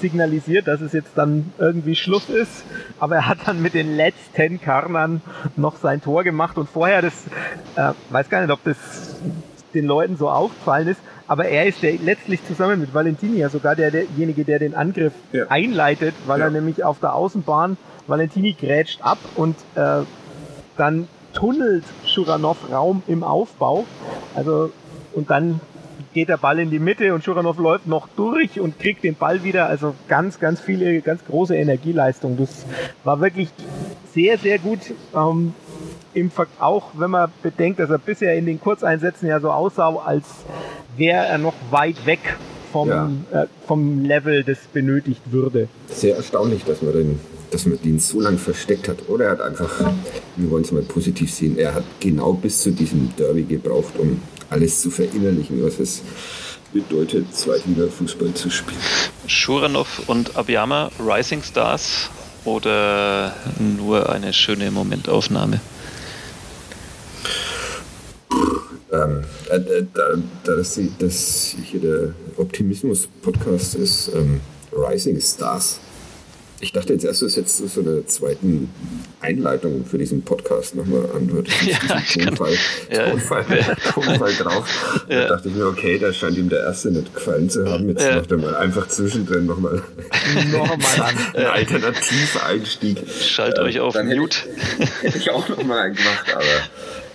signalisiert, dass es jetzt dann irgendwie Schluss ist. Aber er hat dann mit den letzten Karnern noch sein Tor gemacht. Und vorher, das äh, weiß gar nicht, ob das den Leuten so aufgefallen ist, aber er ist der letztlich zusammen mit Valentini ja sogar der, derjenige, der den Angriff ja. einleitet, weil ja. er nämlich auf der Außenbahn Valentini grätscht ab und äh, dann tunnelt Schuranov Raum im Aufbau. Also, und dann geht der Ball in die Mitte und Schuranov läuft noch durch und kriegt den Ball wieder. Also ganz, ganz viele, ganz große Energieleistung. Das war wirklich sehr, sehr gut. Ähm, im Ver auch wenn man bedenkt, dass er bisher in den Kurzeinsätzen ja so aussah, als wäre er noch weit weg vom, ja. äh, vom Level, das benötigt würde. Sehr erstaunlich, dass man den dass man den so lange versteckt hat. Oder er hat einfach, wir wollen es mal positiv sehen, er hat genau bis zu diesem Derby gebraucht, um alles zu verinnerlichen, was es bedeutet, Zweitliga-Fußball zu spielen. Schuranov und Abiyama, Rising Stars oder nur eine schöne Momentaufnahme? Äh, äh, da, da das, das hier der Optimismus-Podcast ist, ähm, Rising Stars. Ich dachte jetzt erst, dass jetzt so eine zweiten Einleitung für diesen Podcast nochmal anhört. Ja, Tonfall, ja. Tonfall, Tonfall drauf. Ja. Da dachte ich mir, okay, da scheint ihm der erste nicht gefallen zu haben. Jetzt ja. macht er mal einfach zwischendrin nochmal noch mal an. einen Alternativeinstieg. Schalt ähm, euch auf Mute. Hätte, hätte ich auch nochmal einen gemacht, aber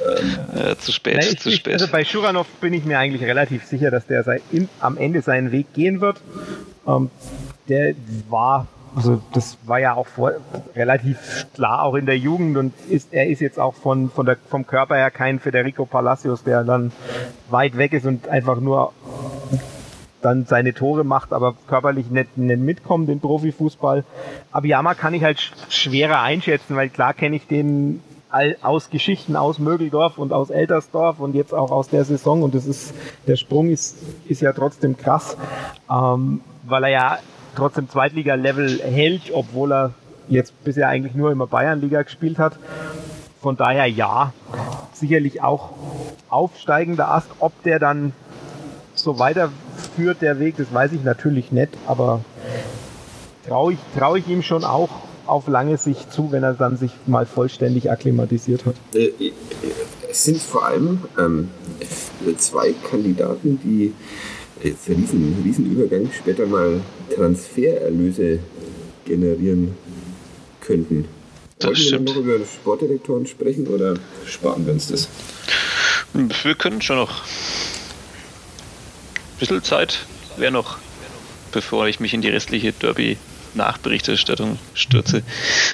äh, zu spät, Nein, ich, zu spät. Also bei Schuranov bin ich mir eigentlich relativ sicher, dass der sein, in, am Ende seinen Weg gehen wird. Ähm, der war, also das war ja auch vor, relativ klar auch in der Jugend und ist, er ist jetzt auch von, von der, vom Körper her kein Federico Palacios, der dann weit weg ist und einfach nur dann seine Tore macht, aber körperlich nicht, nicht mitkommt in Profifußball. Abiyama kann ich halt schwerer einschätzen, weil klar kenne ich den aus Geschichten aus Mögeldorf und aus Eltersdorf und jetzt auch aus der Saison und das ist, der Sprung ist, ist ja trotzdem krass, ähm, weil er ja trotzdem Zweitliga-Level hält, obwohl er jetzt bisher eigentlich nur immer Bayernliga gespielt hat. Von daher ja, sicherlich auch aufsteigender Ast. Ob der dann so weiterführt, der Weg, das weiß ich natürlich nicht, aber traue ich, trau ich ihm schon auch auf lange Sicht zu, wenn er dann sich mal vollständig akklimatisiert hat? Äh, äh, es sind vor allem ähm, zwei Kandidaten, die äh, für diesen Riesenübergang später mal Transfererlöse generieren könnten. Das Wollten stimmt. wir noch über Sportdirektoren sprechen oder sparen wir uns das? Wir können schon noch. Ein bisschen Zeit wäre noch, bevor ich mich in die restliche Derby Nachberichterstattung stürze.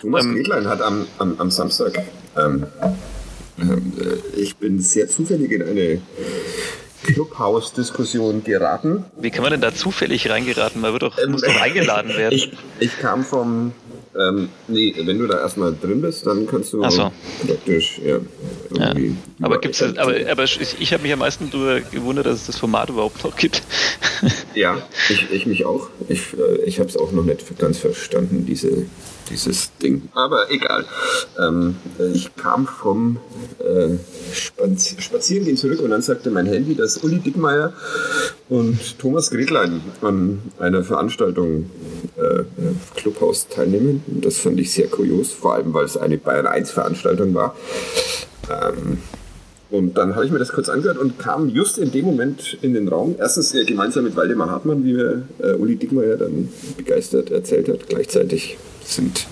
Thomas ähm, hat am, am, am Samstag, ähm, äh, ich bin sehr zufällig in eine Clubhouse-Diskussion geraten. Wie kann man denn da zufällig reingeraten? Man wird doch, ähm, muss doch eingeladen werden. Ich, ich kam vom ähm, nee, wenn du da erstmal drin bist, dann kannst du so. praktisch, ja. ja. Aber gibt's aber, aber ich, ich habe mich am meisten darüber gewundert, dass es das Format überhaupt noch gibt. ja, ich, ich mich auch. Ich, äh, ich habe es auch noch nicht ganz verstanden, diese, dieses Ding. Aber egal. Ähm, ich kam vom äh, Spazierengehen zurück und dann sagte mein Handy, dass Uli Dickmeier und Thomas Gretlein an einer Veranstaltung äh, Clubhaus teilnehmen. Und das fand ich sehr kurios, vor allem weil es eine Bayern 1 Veranstaltung war. Ähm, und dann habe ich mir das kurz angehört und kam just in dem Moment in den Raum. Erstens äh, gemeinsam mit Waldemar Hartmann, wie mir äh, Uli Dickmeyer dann begeistert erzählt hat. Gleichzeitig sind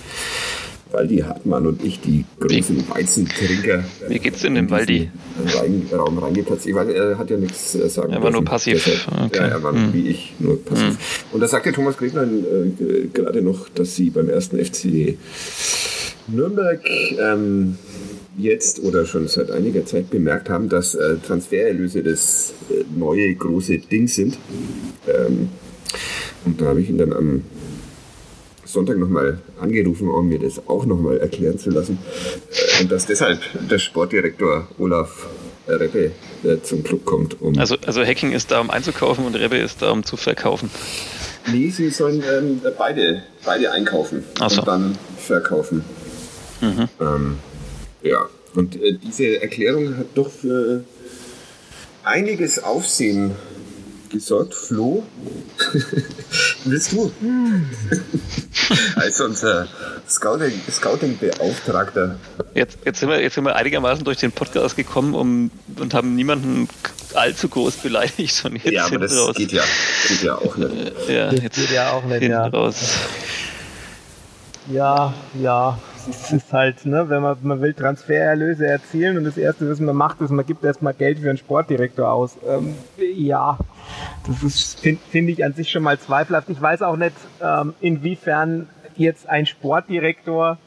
Waldi Hartmann und ich die großen Weizentrinker. Wie geht's denn dem Waldi? Rein, Raum reingeplatzt. Ich weiß, er hat ja nichts äh, sagen Er war nur passiv. Deshalb, okay. Ja, er war hm. wie ich nur passiv. Hm. Und da sagte Thomas Greglein äh, gerade noch, dass sie beim ersten FC Nürnberg ähm, jetzt oder schon seit einiger Zeit bemerkt haben, dass äh, Transfererlöse das äh, neue große Ding sind. Ähm, und da habe ich ihn dann am Sonntag nochmal angerufen, um mir das auch nochmal erklären zu lassen. Äh, und dass deshalb der Sportdirektor Olaf Rebbe äh, zum Club kommt. Um also, also Hacking ist da, um einzukaufen und Rebbe ist da, um zu verkaufen. Nee, sie sollen ähm, beide, beide einkaufen so. und dann verkaufen. Mhm. Ähm, ja, und äh, diese Erklärung hat doch für einiges Aufsehen gesorgt. Flo, willst du? Als unser Scouting-Beauftragter. jetzt, jetzt, sind wir, jetzt sind wir einigermaßen durch den Podcast gekommen um, und haben niemanden allzu groß beleidigt. Und jetzt ja, aber das raus. Geht, ja, geht ja auch nicht. Ja, jetzt geht ja auch nicht. Ja. Raus. Ja, ja, es ist halt, ne, wenn man, man will Transfererlöse erzielen und das Erste, was man macht, ist, man gibt erstmal Geld für einen Sportdirektor aus. Ähm, ja, das ist, finde find ich an sich schon mal zweifelhaft. Ich weiß auch nicht, ähm, inwiefern jetzt ein Sportdirektor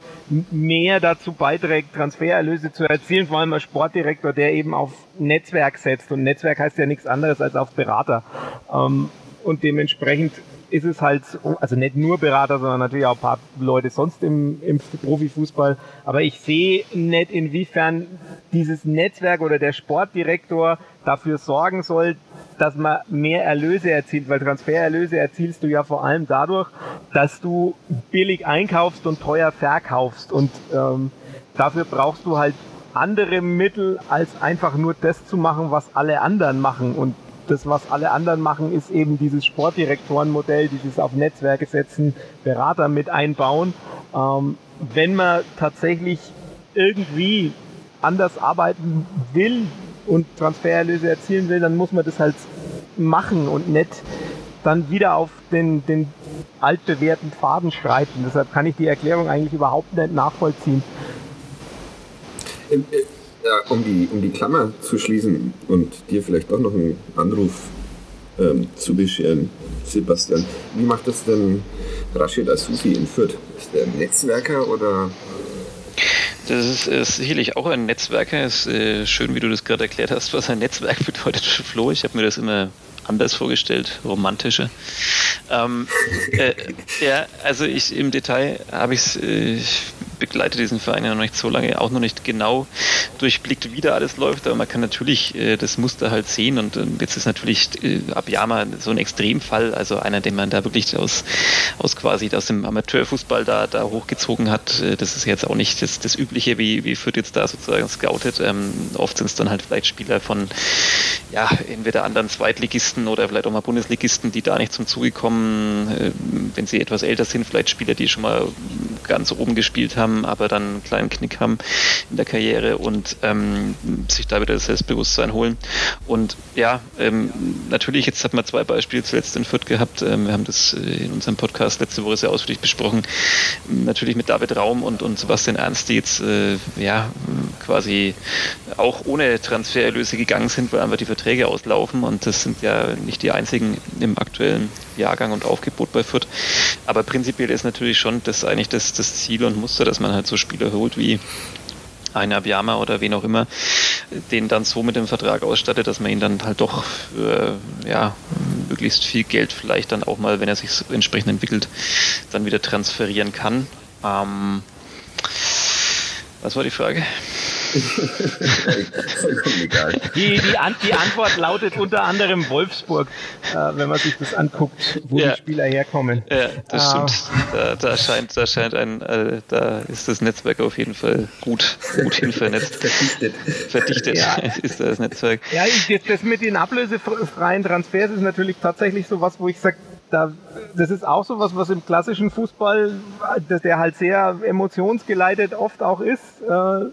mehr dazu beiträgt, Transfererlöse zu erzielen, vor allem ein Sportdirektor, der eben auf Netzwerk setzt. Und Netzwerk heißt ja nichts anderes als auf Berater. Ähm, und dementsprechend ist es halt, also nicht nur Berater, sondern natürlich auch ein paar Leute sonst im, im Profifußball. Aber ich sehe nicht, inwiefern dieses Netzwerk oder der Sportdirektor dafür sorgen soll, dass man mehr Erlöse erzielt, weil Transfererlöse erzielst du ja vor allem dadurch, dass du billig einkaufst und teuer verkaufst. Und ähm, dafür brauchst du halt andere Mittel, als einfach nur das zu machen, was alle anderen machen. Und das, was alle anderen machen, ist eben dieses Sportdirektorenmodell, dieses auf Netzwerke setzen, Berater mit einbauen. Ähm, wenn man tatsächlich irgendwie anders arbeiten will und Transfererlöse erzielen will, dann muss man das halt machen und nicht dann wieder auf den, den altbewährten Faden schreiten. Deshalb kann ich die Erklärung eigentlich überhaupt nicht nachvollziehen. Äh, um die, um die Klammer zu schließen und dir vielleicht doch noch einen Anruf ähm, zu bescheren, Sebastian. Wie macht das denn Rashid Asufi in Fürth? Ist der Netzwerker oder das ist, ist, sicherlich auch ein Netzwerker. Es ist äh, schön, wie du das gerade erklärt hast, was ein Netzwerk bedeutet, Flo. Ich habe mir das immer anders vorgestellt, romantischer. Ähm, äh, ja, also ich im Detail habe ich äh, begleite diesen Verein ja noch nicht so lange, auch noch nicht genau durchblickt, wie da alles läuft, aber man kann natürlich äh, das Muster halt sehen und äh, jetzt ist natürlich äh, Abiyama so ein Extremfall, also einer, den man da wirklich aus, aus quasi aus dem Amateurfußball da, da hochgezogen hat. Äh, das ist jetzt auch nicht das, das Übliche, wie, wie Fürth jetzt da sozusagen scoutet. Ähm, oft sind es dann halt vielleicht Spieler von ja, entweder anderen Zweitligisten oder vielleicht auch mal Bundesligisten, die da nicht zum Zuge kommen, äh, wenn sie etwas älter sind, vielleicht Spieler, die schon mal ganz oben gespielt haben, aber dann einen kleinen Knick haben in der Karriere und ähm, sich da wieder das Selbstbewusstsein holen. Und ja, ähm, natürlich, jetzt hat man zwei Beispiele zuletzt in Fürth gehabt. Ähm, wir haben das äh, in unserem Podcast letzte Woche sehr ausführlich besprochen. Natürlich mit David Raum und, und Sebastian Ernst, die jetzt äh, ja quasi auch ohne Transfererlöse gegangen sind, weil einfach die Verträge auslaufen und das sind ja nicht die einzigen im aktuellen Jahrgang und Aufgebot bei Fürth. Aber prinzipiell ist natürlich schon das eigentlich das, das Ziel und Muster, dass man halt so Spieler holt wie ein Abiyama oder wen auch immer, den dann so mit dem Vertrag ausstattet, dass man ihn dann halt doch für ja, möglichst viel Geld vielleicht dann auch mal, wenn er sich entsprechend entwickelt, dann wieder transferieren kann. Ähm, was war die Frage? egal. Die, die, An die, Antwort lautet unter anderem Wolfsburg, äh, wenn man sich das anguckt, wo ja. die Spieler herkommen. Ja, das ah. stimmt. Da, da, scheint, da scheint ein, äh, da ist das Netzwerk auf jeden Fall gut, gut hin vernetzt. Verdichtet. Verdichtet ja. ist das Netzwerk. Ja, das, das mit den ablösefreien Transfers ist natürlich tatsächlich so was, wo ich sage, da, das ist auch so was, was im klassischen Fußball, der halt sehr emotionsgeleitet oft auch ist, äh,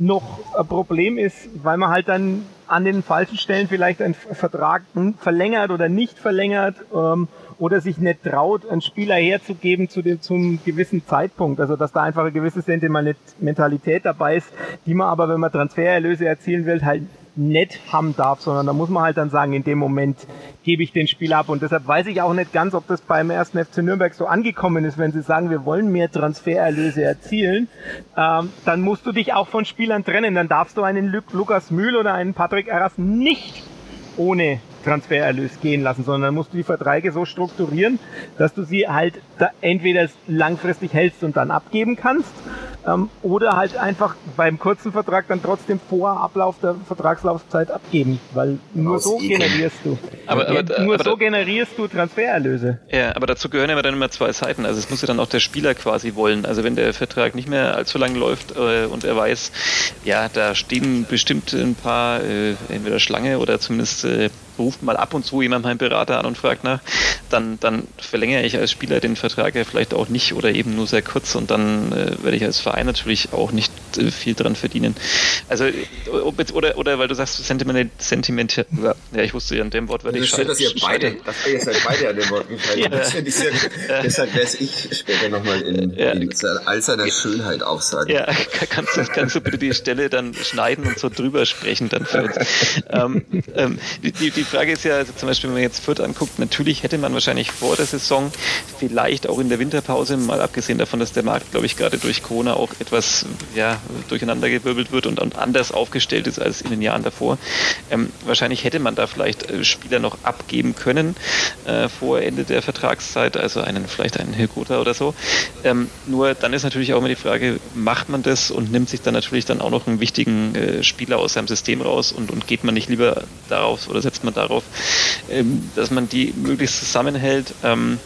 noch ein Problem ist, weil man halt dann an den falschen Stellen vielleicht einen Vertrag verlängert oder nicht verlängert ähm, oder sich nicht traut, einen Spieler herzugeben zu dem zum gewissen Zeitpunkt. Also dass da einfach eine gewisse Sentimentalität dabei ist, die man aber, wenn man Transfererlöse erzielen will, halt nett haben darf, sondern da muss man halt dann sagen, in dem Moment gebe ich den Spiel ab. Und deshalb weiß ich auch nicht ganz, ob das beim ersten FC Nürnberg so angekommen ist, wenn sie sagen, wir wollen mehr Transfererlöse erzielen, ähm, dann musst du dich auch von Spielern trennen. Dann darfst du einen Lukas Mühl oder einen Patrick Arras nicht ohne Transfererlös gehen lassen, sondern musst du die Verträge so strukturieren, dass du sie halt entweder langfristig hältst und dann abgeben kannst ähm, oder halt einfach beim kurzen Vertrag dann trotzdem vor Ablauf der Vertragslaufzeit abgeben, weil nur Aus so Ekel. generierst du. Aber, aber, nur aber, so generierst du Transfererlöse. Ja, aber dazu gehören ja dann immer zwei Seiten. Also es muss ja dann auch der Spieler quasi wollen. Also wenn der Vertrag nicht mehr allzu lang läuft äh, und er weiß, ja, da stehen bestimmt ein paar, äh, entweder Schlange oder zumindest äh, ruft mal ab und zu jemand meinen Berater an und fragt nach, dann, dann verlängere ich als Spieler den Vertrag ja vielleicht auch nicht oder eben nur sehr kurz und dann äh, werde ich als Verein natürlich auch nicht äh, viel dran verdienen. Also, oder, oder weil du sagst, Sentiment, Sentiment, ja, ich wusste ja an dem Wort, weil ich schön, dass ihr beide, dass ihr seid beide an dem Wort gefallen. ja. Das finde ich sehr gut. Deshalb werde ich später nochmal in, ja. in all seiner Schönheit aufsagen. Ja, kannst du, kannst du bitte die Stelle dann schneiden und so drüber sprechen dann für uns. ähm, ähm, die, die Frage ist ja, also zum Beispiel, wenn man jetzt Fürth anguckt, natürlich hätte man wahrscheinlich vor der Saison, vielleicht auch in der Winterpause, mal abgesehen davon, dass der Markt, glaube ich, gerade durch Corona auch etwas ja, durcheinandergewirbelt wird und, und anders aufgestellt ist als in den Jahren davor. Ähm, wahrscheinlich hätte man da vielleicht äh, Spieler noch abgeben können äh, vor Ende der Vertragszeit, also einen vielleicht einen Hilgota oder so. Ähm, nur dann ist natürlich auch immer die Frage, macht man das und nimmt sich dann natürlich dann auch noch einen wichtigen äh, Spieler aus seinem System raus und, und geht man nicht lieber darauf oder setzt man darauf, ähm, dass man die möglichst zusammenhält. Ähm,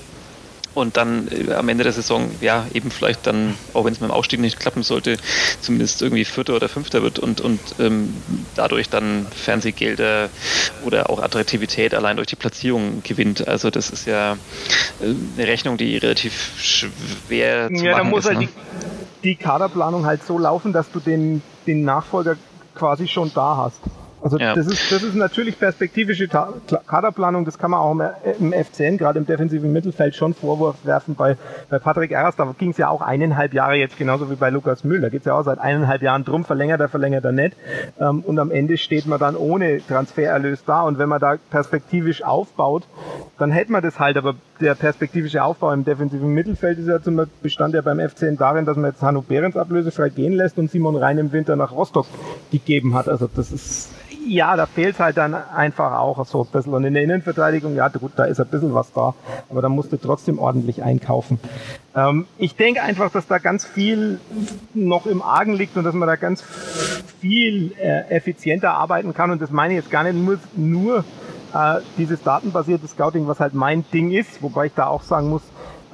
und dann äh, am Ende der Saison, ja, eben vielleicht dann, auch wenn es mit dem Aufstieg nicht klappen sollte, zumindest irgendwie Vierter oder Fünfter wird und, und ähm, dadurch dann Fernsehgelder oder auch Attraktivität allein durch die Platzierung gewinnt. Also das ist ja äh, eine Rechnung, die relativ schwer zu ja, machen da muss ist. Halt ne? die, die Kaderplanung halt so laufen, dass du den, den Nachfolger quasi schon da hast. Also ja. das, ist, das ist natürlich perspektivische Kaderplanung, das kann man auch im, FCN, gerade im defensiven Mittelfeld, schon Vorwurf werfen. Bei, bei Patrick Erras, da ging es ja auch eineinhalb Jahre jetzt, genauso wie bei Lukas Müll. Da geht es ja auch seit eineinhalb Jahren drum, verlängert er, verlängert er nicht. Ähm, und am Ende steht man dann ohne Transfererlös da. Und wenn man da perspektivisch aufbaut, dann hält man das halt. Aber der perspektivische Aufbau im defensiven Mittelfeld ist ja zum bestand ja beim FCN darin, dass man jetzt Hanno Behrens ablösefrei gehen lässt und Simon Rhein im Winter nach Rostock gegeben hat. Also das ist ja, da fehlt halt dann einfach auch so ein bisschen. Und in der Innenverteidigung, ja gut, da ist ein bisschen was da, aber da musst du trotzdem ordentlich einkaufen. Ähm, ich denke einfach, dass da ganz viel noch im Argen liegt und dass man da ganz viel äh, effizienter arbeiten kann. Und das meine ich jetzt gar nicht nur, nur äh, dieses datenbasierte Scouting, was halt mein Ding ist, wobei ich da auch sagen muss,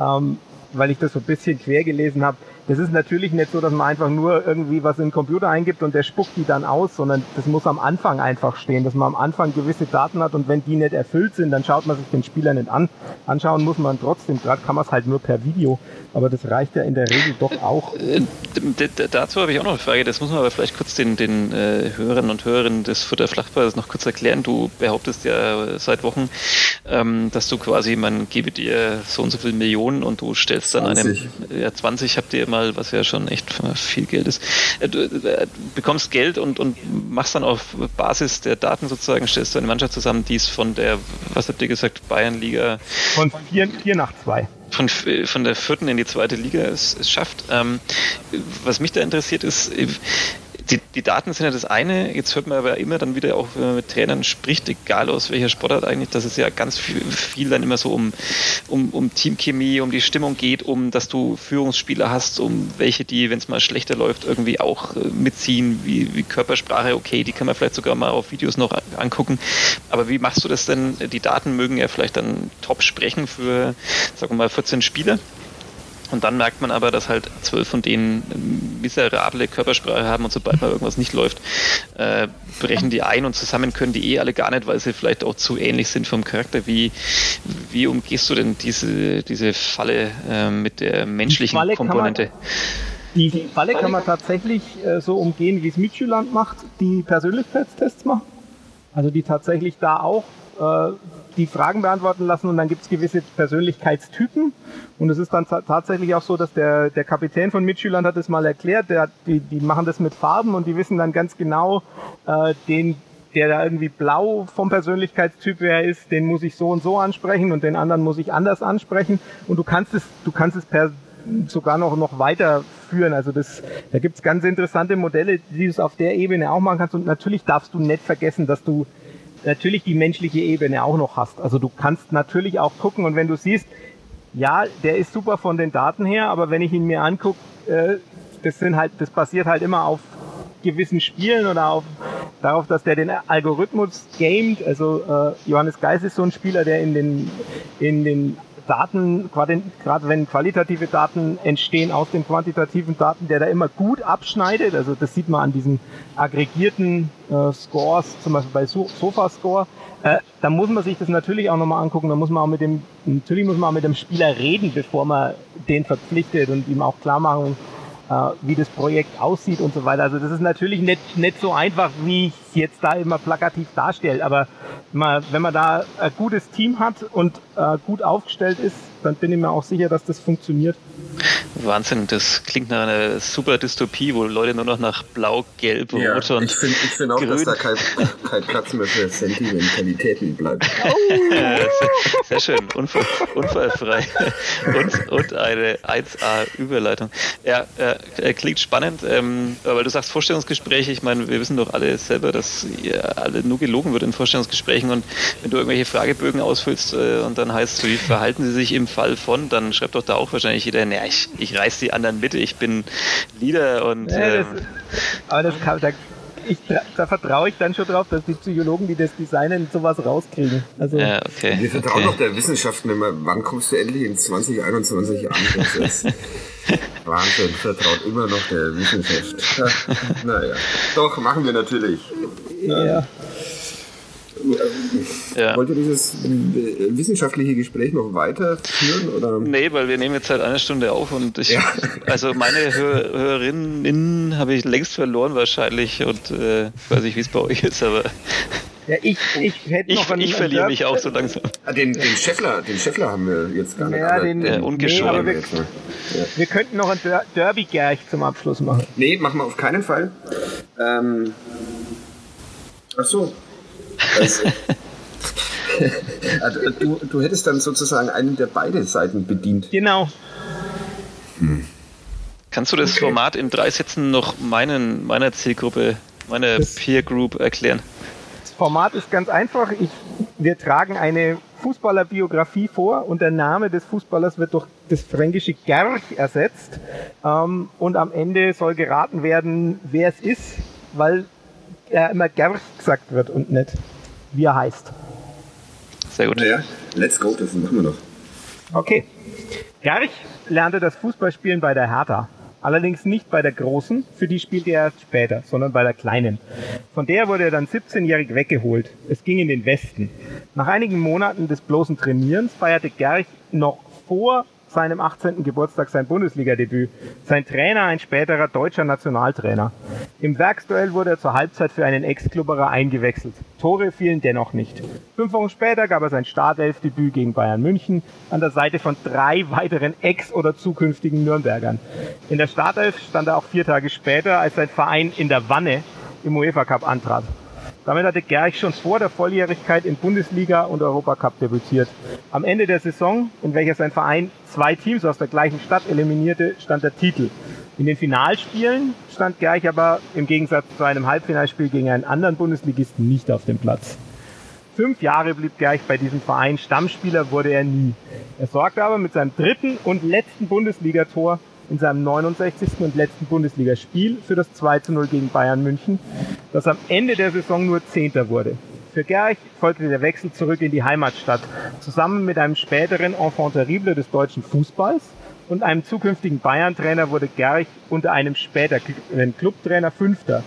ähm, weil ich das so ein bisschen quer gelesen habe, das ist natürlich nicht so, dass man einfach nur irgendwie was in den Computer eingibt und der spuckt die dann aus, sondern das muss am Anfang einfach stehen, dass man am Anfang gewisse Daten hat und wenn die nicht erfüllt sind, dann schaut man sich den Spieler nicht an. Anschauen muss man trotzdem, gerade kann man es halt nur per Video, aber das reicht ja in der Regel doch auch. Äh, dazu habe ich auch noch eine Frage, das muss man aber vielleicht kurz den, den äh, Hörern und Hörerinnen des Futter Flachpreises noch kurz erklären. Du behauptest ja seit Wochen, ähm, dass du quasi, man gebe dir so und so viele Millionen und du stellst dann 20. einem, ja 20 habt ihr mal, was ja schon echt viel Geld ist. Äh, du äh, bekommst Geld und, und machst dann auf Basis der Daten sozusagen, stellst du eine Mannschaft zusammen, die es von der, was habt ihr gesagt, Bayernliga? Von 4 nach 2 von, von der vierten in die zweite Liga es, es schafft. Ähm, was mich da interessiert ist, die, die Daten sind ja das eine, jetzt hört man aber immer dann wieder auch, wenn man mit Trainern spricht, egal aus welcher Sportart eigentlich, dass es ja ganz viel, viel dann immer so um, um, um Teamchemie, um die Stimmung geht, um dass du Führungsspieler hast, um welche, die, wenn es mal schlechter läuft, irgendwie auch äh, mitziehen, wie, wie Körpersprache, okay, die kann man vielleicht sogar mal auf Videos noch angucken. Aber wie machst du das denn? Die Daten mögen ja vielleicht dann top sprechen für, sagen wir mal, 14 Spieler. Und dann merkt man aber, dass halt zwölf von denen miserable Körpersprache haben und sobald mal irgendwas nicht läuft, äh, brechen die ein und zusammen können die eh alle gar nicht, weil sie vielleicht auch zu ähnlich sind vom Charakter. Wie, wie umgehst du denn diese, diese Falle äh, mit der menschlichen Komponente? Die, Falle kann man tatsächlich äh, so umgehen, wie es Midtjylland macht, die Persönlichkeitstests machen. Also die tatsächlich da auch äh, die Fragen beantworten lassen und dann gibt es gewisse Persönlichkeitstypen. Und es ist dann tatsächlich auch so, dass der, der Kapitän von Mitschülern hat es mal erklärt, der, die, die machen das mit Farben und die wissen dann ganz genau, äh, den, der da irgendwie blau vom Persönlichkeitstyp her ist, den muss ich so und so ansprechen und den anderen muss ich anders ansprechen. Und du kannst es, du kannst es per sogar noch, noch weiterführen. Also das, da gibt's ganz interessante Modelle, die du es auf der Ebene auch machen kannst. Und natürlich darfst du nicht vergessen, dass du natürlich die menschliche Ebene auch noch hast. Also du kannst natürlich auch gucken und wenn du siehst, ja, der ist super von den Daten her, aber wenn ich ihn mir angucke, äh, das sind halt, das basiert halt immer auf gewissen Spielen oder auf darauf, dass der den Algorithmus gamet. Also äh, Johannes Geis ist so ein Spieler, der in den in den Daten, gerade wenn qualitative Daten entstehen aus den quantitativen Daten, der da immer gut abschneidet. Also das sieht man an diesen aggregierten äh, Scores, zum Beispiel bei so Sofa-Score. Äh, da muss man sich das natürlich auch nochmal angucken. Da muss man auch mit dem, natürlich muss man auch mit dem Spieler reden, bevor man den verpflichtet und ihm auch klar machen, äh, wie das Projekt aussieht und so weiter. Also das ist natürlich nicht, nicht so einfach, wie ich jetzt da immer plakativ darstelle, aber man, wenn man da ein gutes Team hat und äh, gut aufgestellt ist, dann bin ich mir auch sicher, dass das funktioniert. Wahnsinn, das klingt nach einer super Dystopie, wo Leute nur noch nach Blau, Gelb, Ja, Rot und ich finde ich find auch, dass Grün. da kein, kein Platz mehr für Sentimentalitäten bleibt. Sehr, sehr schön, unfall, unfallfrei und, und eine 1A-Überleitung. Ja, äh, klingt spannend, ähm, weil du sagst Vorstellungsgespräche. Ich meine, wir wissen doch alle selber, dass ihr alle nur gelogen wird in Vorstellungsgesprächen und wenn du irgendwelche Fragebögen ausfüllst äh, und dann heißt es, wie verhalten sie sich im Fall von, dann schreibt doch da auch wahrscheinlich jeder, naja, ich, ich reiß die anderen mit, ich bin Leader und Ja, ähm, das, aber das kann, da, ich, da vertraue ich dann schon drauf, dass die Psychologen, die das designen, sowas rauskriegen. Also ja, okay. Wir vertrauen okay. doch der Wissenschaft nicht mehr. Wann kommst du endlich in 2021 an? Wahnsinn, vertraut immer noch der Wissenschaft. Ja, naja, doch, machen wir natürlich. ja. Ja. Wollt ihr dieses äh, wissenschaftliche Gespräch noch weiterführen? Oder? Nee, weil wir nehmen jetzt seit einer Stunde auf und ich, Ja. also meine Hör Hörerinnen habe ich längst verloren wahrscheinlich und äh, ich weiß nicht, wie es bei euch ist, aber ja ich, ich hätte ich, noch einen, ich verliere mich auch so langsam. Ah, den, den Scheffler, den Scheffler haben wir jetzt gar nicht. Ja, aber den- Ja, den ungeschoren. nehmen wir Nee, jetzt mal. Wir könnten noch ein Der Derby-Gerch zum Abschluss machen. Nee, machen wir auf keinen Fall. Ähm, ach so. Also, also, du, du hättest dann sozusagen einen der beide Seiten bedient. Genau. Kannst du das Format in drei Sätzen noch meinen, meiner Zielgruppe, meiner Peer Group erklären? Das Format ist ganz einfach. Ich, wir tragen eine Fußballerbiografie vor und der Name des Fußballers wird durch das fränkische Gerch ersetzt. Ähm, und am Ende soll geraten werden, wer es ist, weil er immer Gerch gesagt wird und nicht wie er heißt. Sehr gut. Naja, let's go, das machen wir noch. Okay. Gerch lernte das Fußballspielen bei der Hertha. Allerdings nicht bei der Großen, für die spielte er erst später, sondern bei der Kleinen. Von der wurde er dann 17-jährig weggeholt. Es ging in den Westen. Nach einigen Monaten des bloßen Trainierens feierte Gerch noch vor seinem 18. Geburtstag sein Bundesligadebüt. Sein Trainer ein späterer deutscher Nationaltrainer. Im Werksduell wurde er zur Halbzeit für einen Ex-Klubberer eingewechselt. Tore fielen dennoch nicht. Fünf Wochen später gab er sein Startelfdebüt gegen Bayern München an der Seite von drei weiteren Ex- oder zukünftigen Nürnbergern. In der Startelf stand er auch vier Tage später, als sein Verein in der Wanne im UEFA Cup antrat. Damit hatte Gerch schon vor der Volljährigkeit in Bundesliga und Europacup debütiert. Am Ende der Saison, in welcher sein Verein zwei Teams aus der gleichen Stadt eliminierte, stand der Titel. In den Finalspielen stand Gerch aber im Gegensatz zu einem Halbfinalspiel gegen einen anderen Bundesligisten nicht auf dem Platz. Fünf Jahre blieb Gerch bei diesem Verein, Stammspieler wurde er nie. Er sorgte aber mit seinem dritten und letzten Bundesligator in seinem 69. und letzten Bundesligaspiel für das 2 zu 0 gegen Bayern München, das am Ende der Saison nur Zehnter wurde. Für Gerch folgte der Wechsel zurück in die Heimatstadt, zusammen mit einem späteren Enfant terrible des deutschen Fußballs und einem zukünftigen Bayern-Trainer wurde Gerch unter einem späteren Clubtrainer Fünfter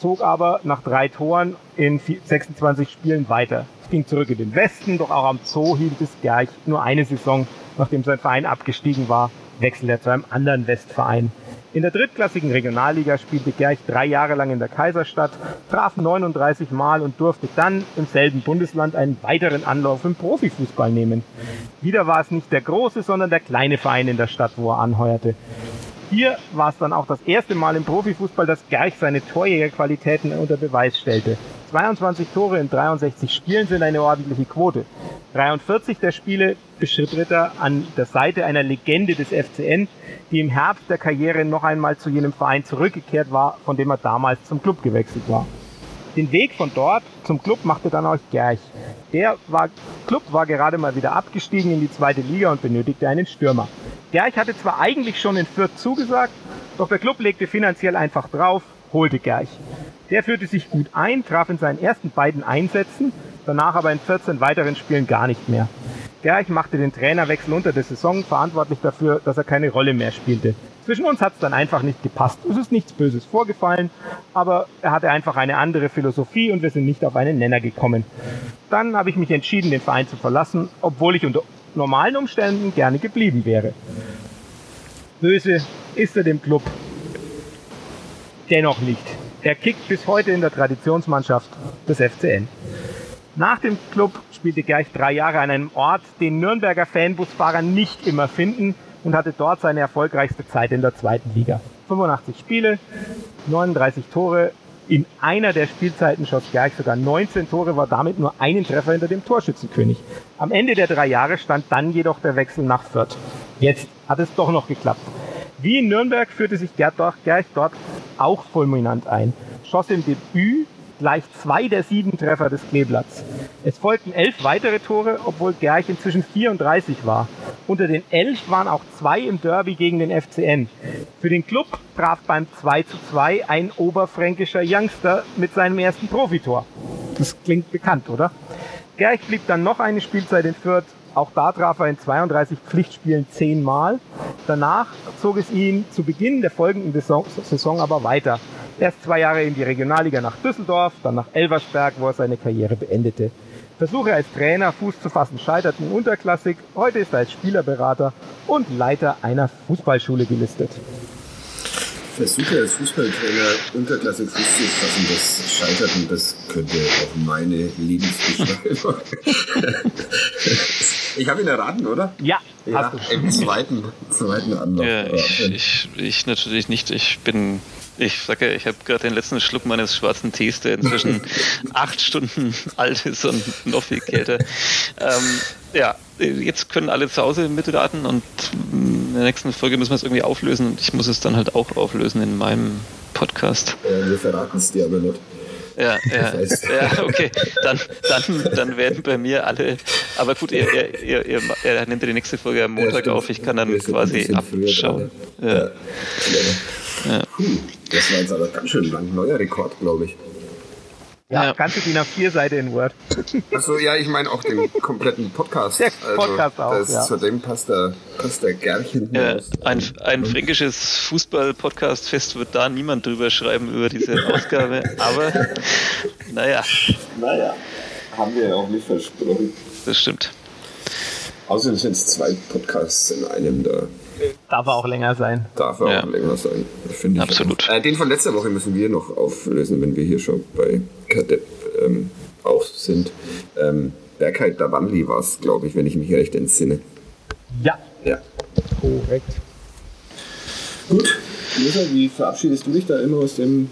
zog aber nach drei Toren in 26 Spielen weiter. Es ging zurück in den Westen, doch auch am Zoo hielt es Gerch nur eine Saison, nachdem sein Verein abgestiegen war, wechselte er zu einem anderen Westverein. In der drittklassigen Regionalliga spielte Gerch drei Jahre lang in der Kaiserstadt, traf 39 Mal und durfte dann im selben Bundesland einen weiteren Anlauf im Profifußball nehmen. Wieder war es nicht der große, sondern der kleine Verein in der Stadt, wo er anheuerte. Hier war es dann auch das erste Mal im Profifußball, dass Gerch seine Torjägerqualitäten unter Beweis stellte. 22 Tore in 63 Spielen sind eine ordentliche Quote. 43 der Spiele bestritt er an der Seite einer Legende des FCN, die im Herbst der Karriere noch einmal zu jenem Verein zurückgekehrt war, von dem er damals zum Club gewechselt war. Den Weg von dort zum Club machte dann auch Gerch. Der war, Club war gerade mal wieder abgestiegen in die zweite Liga und benötigte einen Stürmer. Gerch hatte zwar eigentlich schon in Fürth zugesagt, doch der Club legte finanziell einfach drauf, holte Gerch. Der führte sich gut ein, traf in seinen ersten beiden Einsätzen, danach aber in 14 weiteren Spielen gar nicht mehr. Gerch machte den Trainerwechsel unter der Saison verantwortlich dafür, dass er keine Rolle mehr spielte. Zwischen uns hat es dann einfach nicht gepasst. Es ist nichts Böses vorgefallen, aber er hatte einfach eine andere Philosophie und wir sind nicht auf einen Nenner gekommen. Dann habe ich mich entschieden, den Verein zu verlassen, obwohl ich unter normalen Umständen gerne geblieben wäre. Böse ist er dem Club dennoch nicht. Er kickt bis heute in der Traditionsmannschaft des FCN. Nach dem Club spielte Gerch drei Jahre an einem Ort, den Nürnberger Fanbusfahrer nicht immer finden und hatte dort seine erfolgreichste Zeit in der zweiten Liga. 85 Spiele, 39 Tore. In einer der Spielzeiten schoss Gerch sogar 19 Tore, war damit nur einen Treffer hinter dem Torschützenkönig. Am Ende der drei Jahre stand dann jedoch der Wechsel nach Fürth. Jetzt hat es doch noch geklappt. Wie in Nürnberg führte sich Gerch dort auch fulminant ein, schoss im Debüt gleich zwei der sieben Treffer des Kleeblatts. Es folgten elf weitere Tore, obwohl Gerch inzwischen 34 war. Unter den elf waren auch zwei im Derby gegen den FCN. Für den Club traf beim 2 zu 2 ein oberfränkischer Youngster mit seinem ersten Profitor. Das klingt bekannt, oder? Gerch blieb dann noch eine Spielzeit in Fürth. Auch da traf er in 32 Pflichtspielen zehnmal. Danach zog es ihn zu Beginn der folgenden Saison aber weiter. Erst zwei Jahre in die Regionalliga nach Düsseldorf, dann nach Elversberg, wo er seine Karriere beendete. Versuche als Trainer Fuß zu fassen scheiterten unterklassig. Heute ist er als Spielerberater und Leiter einer Fußballschule gelistet. Versuche als Fußballtrainer unterklassig Fuß zu fassen, das Scheiterten, das könnte auch meine Lebensbeschreibung. ich habe ihn erraten, oder? Ja, ja im zweiten, zweiten Anlauf. Ja, ich, ich, ich natürlich nicht. Ich bin ich sage, ich habe gerade den letzten Schluck meines schwarzen Tees, der inzwischen acht Stunden alt ist und noch viel kälter. Ähm, ja, jetzt können alle zu Hause mitraten und in der nächsten Folge müssen wir es irgendwie auflösen und ich muss es dann halt auch auflösen in meinem Podcast. Äh, wir verraten es dir aber nicht. Ja, ja, ja, okay. Dann, dann, dann werden bei mir alle. Aber gut, ihr, ihr, ihr, ihr, ihr nimmt die nächste Folge am Montag ja, auf. Ich kann dann quasi abschauen. Ja. Ja. Das war jetzt aber ganz schön lang. Neuer Rekord, glaube ich. Ja, ja. ganze DIN A4-Seite in Word. Achso, ja, ich meine auch den kompletten Podcast. Der Podcast also, auch, das, ja. Zudem passt der, passt der Gärchen ja, ein, ein fränkisches Fußball-Podcast-Fest wird da niemand drüber schreiben über diese Ausgabe, aber naja. Naja, haben wir ja auch nicht versprochen. Das stimmt. Außerdem sind es zwei Podcasts in einem da. Darf er auch länger sein. Darf er ja. auch länger sein, finde ich. Absolut. Äh, den von letzter Woche müssen wir noch auflösen, wenn wir hier schon bei Kadepp ähm, auch sind. Ähm, Bergheit Davanli war es, glaube ich, wenn ich mich recht entsinne. Ja. Ja. Korrekt. Gut. Lisa, wie verabschiedest du dich da immer aus dem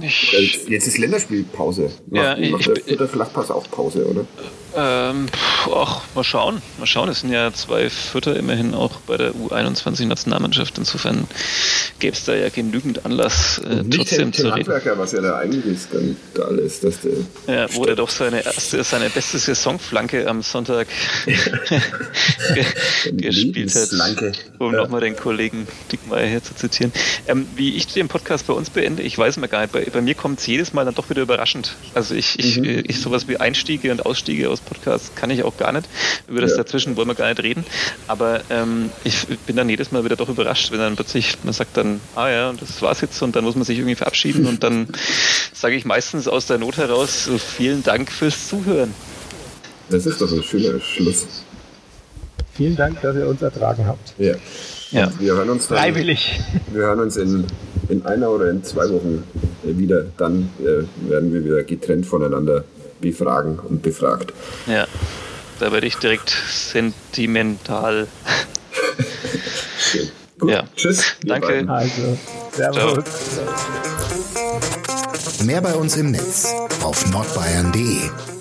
ich, Jetzt ist Länderspielpause. Macht, ja, ich, macht der, der Flachpass auch Pause, oder? Ähm, ach, mal schauen. Mal schauen. Es sind ja zwei Vierter immerhin auch bei der U21-Nationalmannschaft. Insofern gäbe es da ja genügend Anlass, äh, trotzdem zu reden. Handwerker, was ja der eigentliche Skandal ist, dass der. Ja, wo der doch seine erste, seine beste Saisonflanke am Sonntag gespielt hat. Um ja. nochmal den Kollegen Dickmeier hier zu zitieren. Ähm, wie ich den Podcast bei uns beende, ich weiß mal gar nicht. Bei, bei mir kommt es jedes Mal dann doch wieder überraschend. Also ich, ich, mhm. ich sowas wie Einstiege und Ausstiege aus Podcast kann ich auch gar nicht. Über das ja. dazwischen wollen wir gar nicht reden. Aber ähm, ich bin dann jedes Mal wieder doch überrascht, wenn dann plötzlich, man sagt dann, ah ja, das war's jetzt und dann muss man sich irgendwie verabschieden und dann sage ich meistens aus der Not heraus, so vielen Dank fürs Zuhören. Das ist doch ein schöner Schluss. Vielen Dank, dass ihr uns ertragen habt. Ja. Ja. Wir hören uns dann, Freiwillig. Wir hören uns in, in einer oder in zwei Wochen wieder. Dann äh, werden wir wieder getrennt voneinander befragen und befragt. Ja, da werde ich direkt sentimental. Gut, ja. Tschüss. Danke. Also, servus. Mehr bei uns im Netz auf nordbayern.de